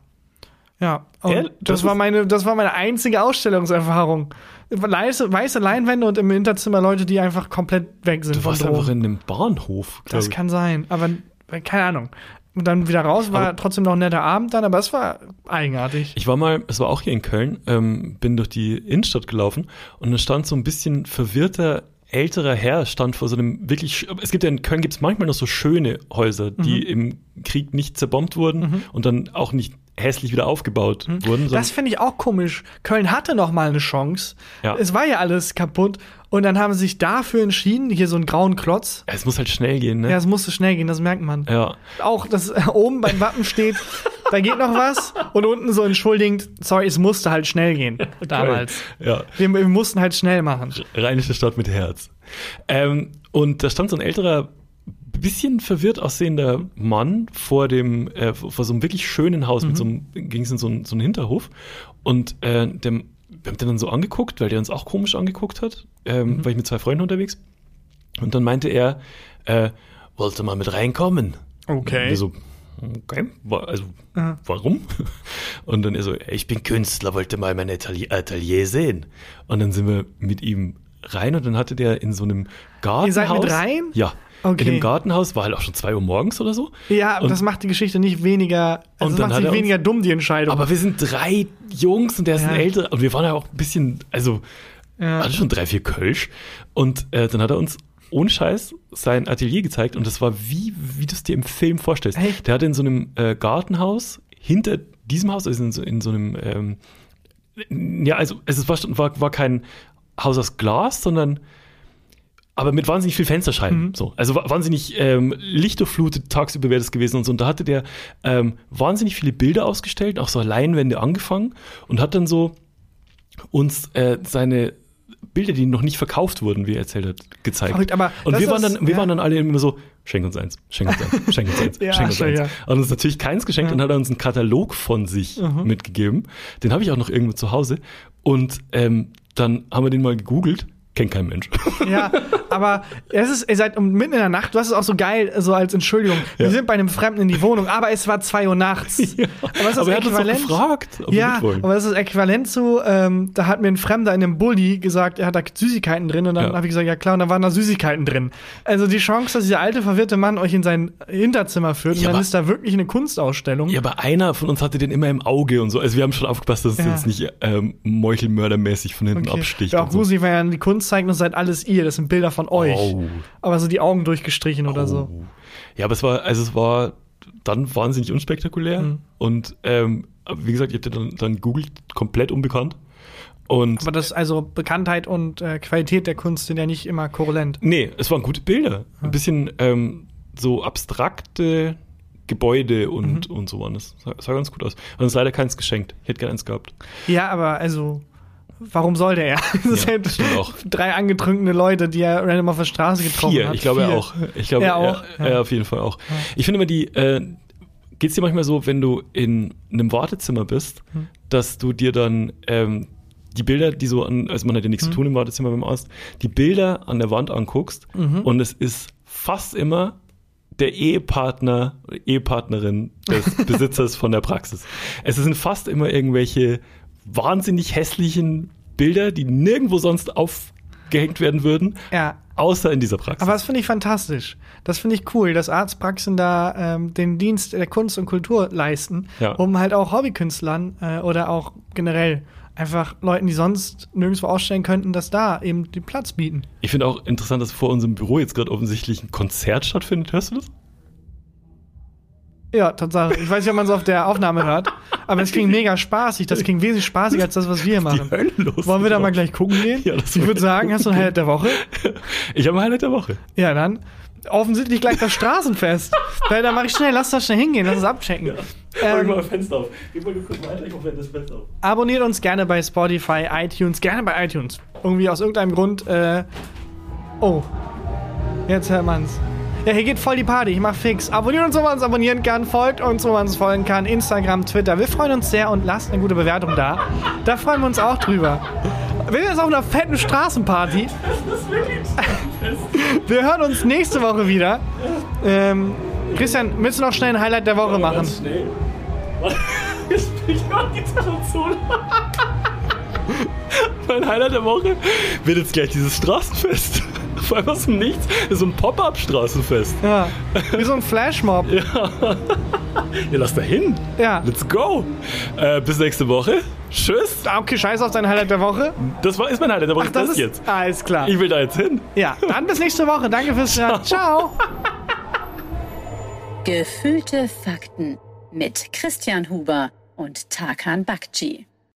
Ja. Ehrlich? das, Das war meine, das war meine einzige Ausstellungserfahrung. Weiße, weiße Leinwände und im Hinterzimmer Leute, die einfach komplett weg sind Du warst einfach in einem Bahnhof, Das kann sein, aber äh, keine Ahnung. Und dann wieder raus, war Aber- trotzdem noch ein netter Abend dann, aber es war eigenartig. Ich war mal, es war auch hier in Köln, ähm, bin durch die Innenstadt gelaufen und da stand so ein bisschen verwirrter älterer Herr, stand vor so einem wirklich, es gibt ja in Köln gibt es manchmal noch so schöne Häuser, die Mhm. im Krieg nicht zerbombt wurden und dann auch nicht hässlich wieder aufgebaut wurden. Mhm. Das finde ich auch komisch. Köln hatte noch mal eine Chance. Ja. Es war ja alles kaputt und dann haben sie sich dafür entschieden, hier so einen grauen Klotz. es muss halt schnell gehen, Ja, ne? es musste schnell gehen, das merkt man. Ja. Auch, dass [laughs] oben beim Wappen steht, da geht noch was und unten so entschuldigend, sorry, es musste halt schnell gehen [laughs] damals. Ja. Wir, wir mussten halt schnell machen. Rheinische Stadt mit Herz. Ähm, und da stand so ein älterer, bisschen verwirrt aussehender Mann vor dem, äh, vor so einem wirklich schönen Haus mit so einem, ging es in so einen, so einen Hinterhof. Und äh, dem, wir haben den dann so angeguckt, weil der uns auch komisch angeguckt hat, ähm, war ich mit zwei Freunden unterwegs. Und dann meinte er, äh, wollte mal mit reinkommen. Okay. So, okay, also Aha. warum? [laughs] Und dann er so, ich bin Künstler, wollte mal mein Atelier, Atelier sehen. Und dann sind wir mit ihm rein und dann hatte der in so einem Gartenhaus. Ihr seid mit rein? Ja. Okay. In dem Gartenhaus war halt auch schon zwei Uhr morgens oder so. Ja, Und- das macht die Geschichte nicht weniger, also Und das macht hat sie er uns- weniger dumm, die Entscheidung. Aber wir sind drei Jungs und der ist Ja. ein älterer. Und wir waren ja auch ein bisschen, also, Ja. hatte schon drei, vier Kölsch. Und äh, dann hat er uns ohne Scheiß sein Atelier gezeigt und das war wie, wie du es dir im Film vorstellst. Echt? Der hatte in so einem äh, Gartenhaus, hinter diesem Haus, also in so, in so einem, ähm, ja, also es war, war, war kein Haus aus Glas, sondern aber mit wahnsinnig viel Fensterscheiben. Mhm. So. Also wa- wahnsinnig ähm, lichtdurchflutet tagsüber wäre das gewesen und so. Und da hatte der ähm, wahnsinnig viele Bilder ausgestellt, auch so Leinwände angefangen und hat dann so uns äh, seine Bilder, die noch nicht verkauft wurden, wie er erzählt hat, gezeigt. Verrückt, aber und wir waren, dann, wir ja. waren dann alle immer so, schenk uns eins, schenk uns eins, schenk uns eins, [laughs] Ja, schenk uns schon, eins. ja. Hat uns natürlich keins geschenkt und hat uns einen Katalog von sich Mhm. mitgegeben. Den habe ich auch noch irgendwo zu Hause. Und ähm, dann haben wir den mal gegoogelt. Kennt kein Mensch. [laughs] Ja, aber es ist, ihr seid um mitten in der Nacht, du hast es auch so geil, so als Entschuldigung. Wir sind bei einem Fremden in die Wohnung, aber es war zwei Uhr nachts. [laughs] Aber, ist das Aber er hat uns doch gefragt, Ja, aber das ist äquivalent zu, ähm, da hat mir ein Fremder in einem Bulli gesagt, er hat da Süßigkeiten drin und dann Ja. habe ich gesagt, ja klar, und da waren da Süßigkeiten drin. Also die Chance, dass dieser alte, verwirrte Mann euch in sein Hinterzimmer führt und Ja, dann aber- ist da wirklich eine Kunstausstellung. Ja, aber einer von uns hatte den immer im Auge und so. Also wir haben schon aufgepasst, dass es Ja. uns nicht ähm, meuchelmördermäßig von hinten absticht. Ja, auch und so. gruselig, wenn er die Kunst zeigt und es seid alles ihr, das sind Bilder von euch. Oh. Aber so die Augen durchgestrichen oder so. Oh. Ja, aber es war, also es war dann wahnsinnig unspektakulär. Mhm. Und ähm, wie gesagt, ich habe dann, dann googelt, komplett unbekannt. Und Aber das, also Bekanntheit und äh, Qualität der Kunst sind ja nicht immer korrelent. nee, es waren gute Bilder. Ein bisschen ähm, so abstrakte Gebäude und, Mhm. und so waren das. Sah, sah ganz gut aus. Hat uns leider keins geschenkt. Ich hätte gerne eins gehabt. Ja, aber also, warum sollte er? [laughs] Das Ja, sind auch. drei angetrunkene Leute, die er random auf der Straße getroffen Vier, hat. ich glaube Vier. er auch. Ich glaube Er auch, Er, ja. er auf jeden Fall auch. Ich finde immer die, äh, geht's dir manchmal so, wenn du in einem Wartezimmer bist, Hm. dass du dir dann ähm, die Bilder, die so an, also man hat ja nichts Hm. zu tun im Wartezimmer beim Arzt, die Bilder an der Wand anguckst Mhm. und es ist fast immer der Ehepartner oder Ehepartnerin des [laughs] Besitzers von der Praxis. Es sind fast immer irgendwelche wahnsinnig hässlichen Bilder, die nirgendwo sonst aufgehängt werden würden, Ja, außer in dieser Praxis. aber das finde ich fantastisch. Das finde ich cool, dass Arztpraxen da ähm, den Dienst der Kunst und Kultur leisten, Ja. um halt auch Hobbykünstlern äh, oder auch generell einfach Leuten, die sonst nirgendwo ausstellen könnten, dass da eben den Platz bieten. Ich finde auch interessant, dass vor unserem Büro jetzt gerade offensichtlich ein Konzert stattfindet. Hörst du das? Ja, Tatsache. Ich weiß nicht, ob man es auf der Aufnahme hört, aber es klingt mega spaßig. Das klingt wesentlich spaßiger als das, was wir hier machen. Die Hölle los. Wollen wir da mal gleich gucken gehen? Ja, das ich würde sagen, hast du ein Highlight der Woche? Ich habe ein Highlight der Woche. Ja, dann offensichtlich gleich das Straßenfest. Weil da mache ich schnell, lass das schnell hingehen, lass es abchecken. Ähm, Ähm, Fenster auf. Gib mal kurz weiter, ich mache das Fenster auf. abonniert uns gerne bei Spotify, iTunes, gerne bei iTunes. Irgendwie aus irgendeinem Grund, äh, oh. Jetzt hört man's. Ja, hier geht voll die Party. Ich mach fix. Abonniert uns, wo man uns abonnieren kann. Folgt uns, wo man uns folgen kann. Instagram, Twitter. Wir freuen uns sehr und lasst eine gute Bewertung da. Da freuen wir uns auch drüber. Wir sind jetzt auf einer fetten Straßenparty. Wir hören uns nächste Woche wieder. Ähm, Christian, willst du noch schnell ein Highlight der Woche machen? schnell. [laughs] Ich mach die so [laughs] Mein Highlight der Woche wird jetzt gleich dieses Straßenfest. [laughs] Vor allem aus dem Nichts. So ein Pop-Up-Straßenfest. Ja. [laughs] Wie so ein Flashmob. Ja, lass da hin. Ja. Let's go. Äh, bis nächste Woche. Tschüss. Ah, Okay, scheiß auf dein Highlight der Woche. Das war, ist mein Highlight der Woche. Ach, das das ist jetzt. Alles klar. Ich will da jetzt hin. Ja, dann bis nächste Woche. Danke fürs Hören. Ciao. Gefühlte Fakten mit Christian Huber und Tarkan Bakci.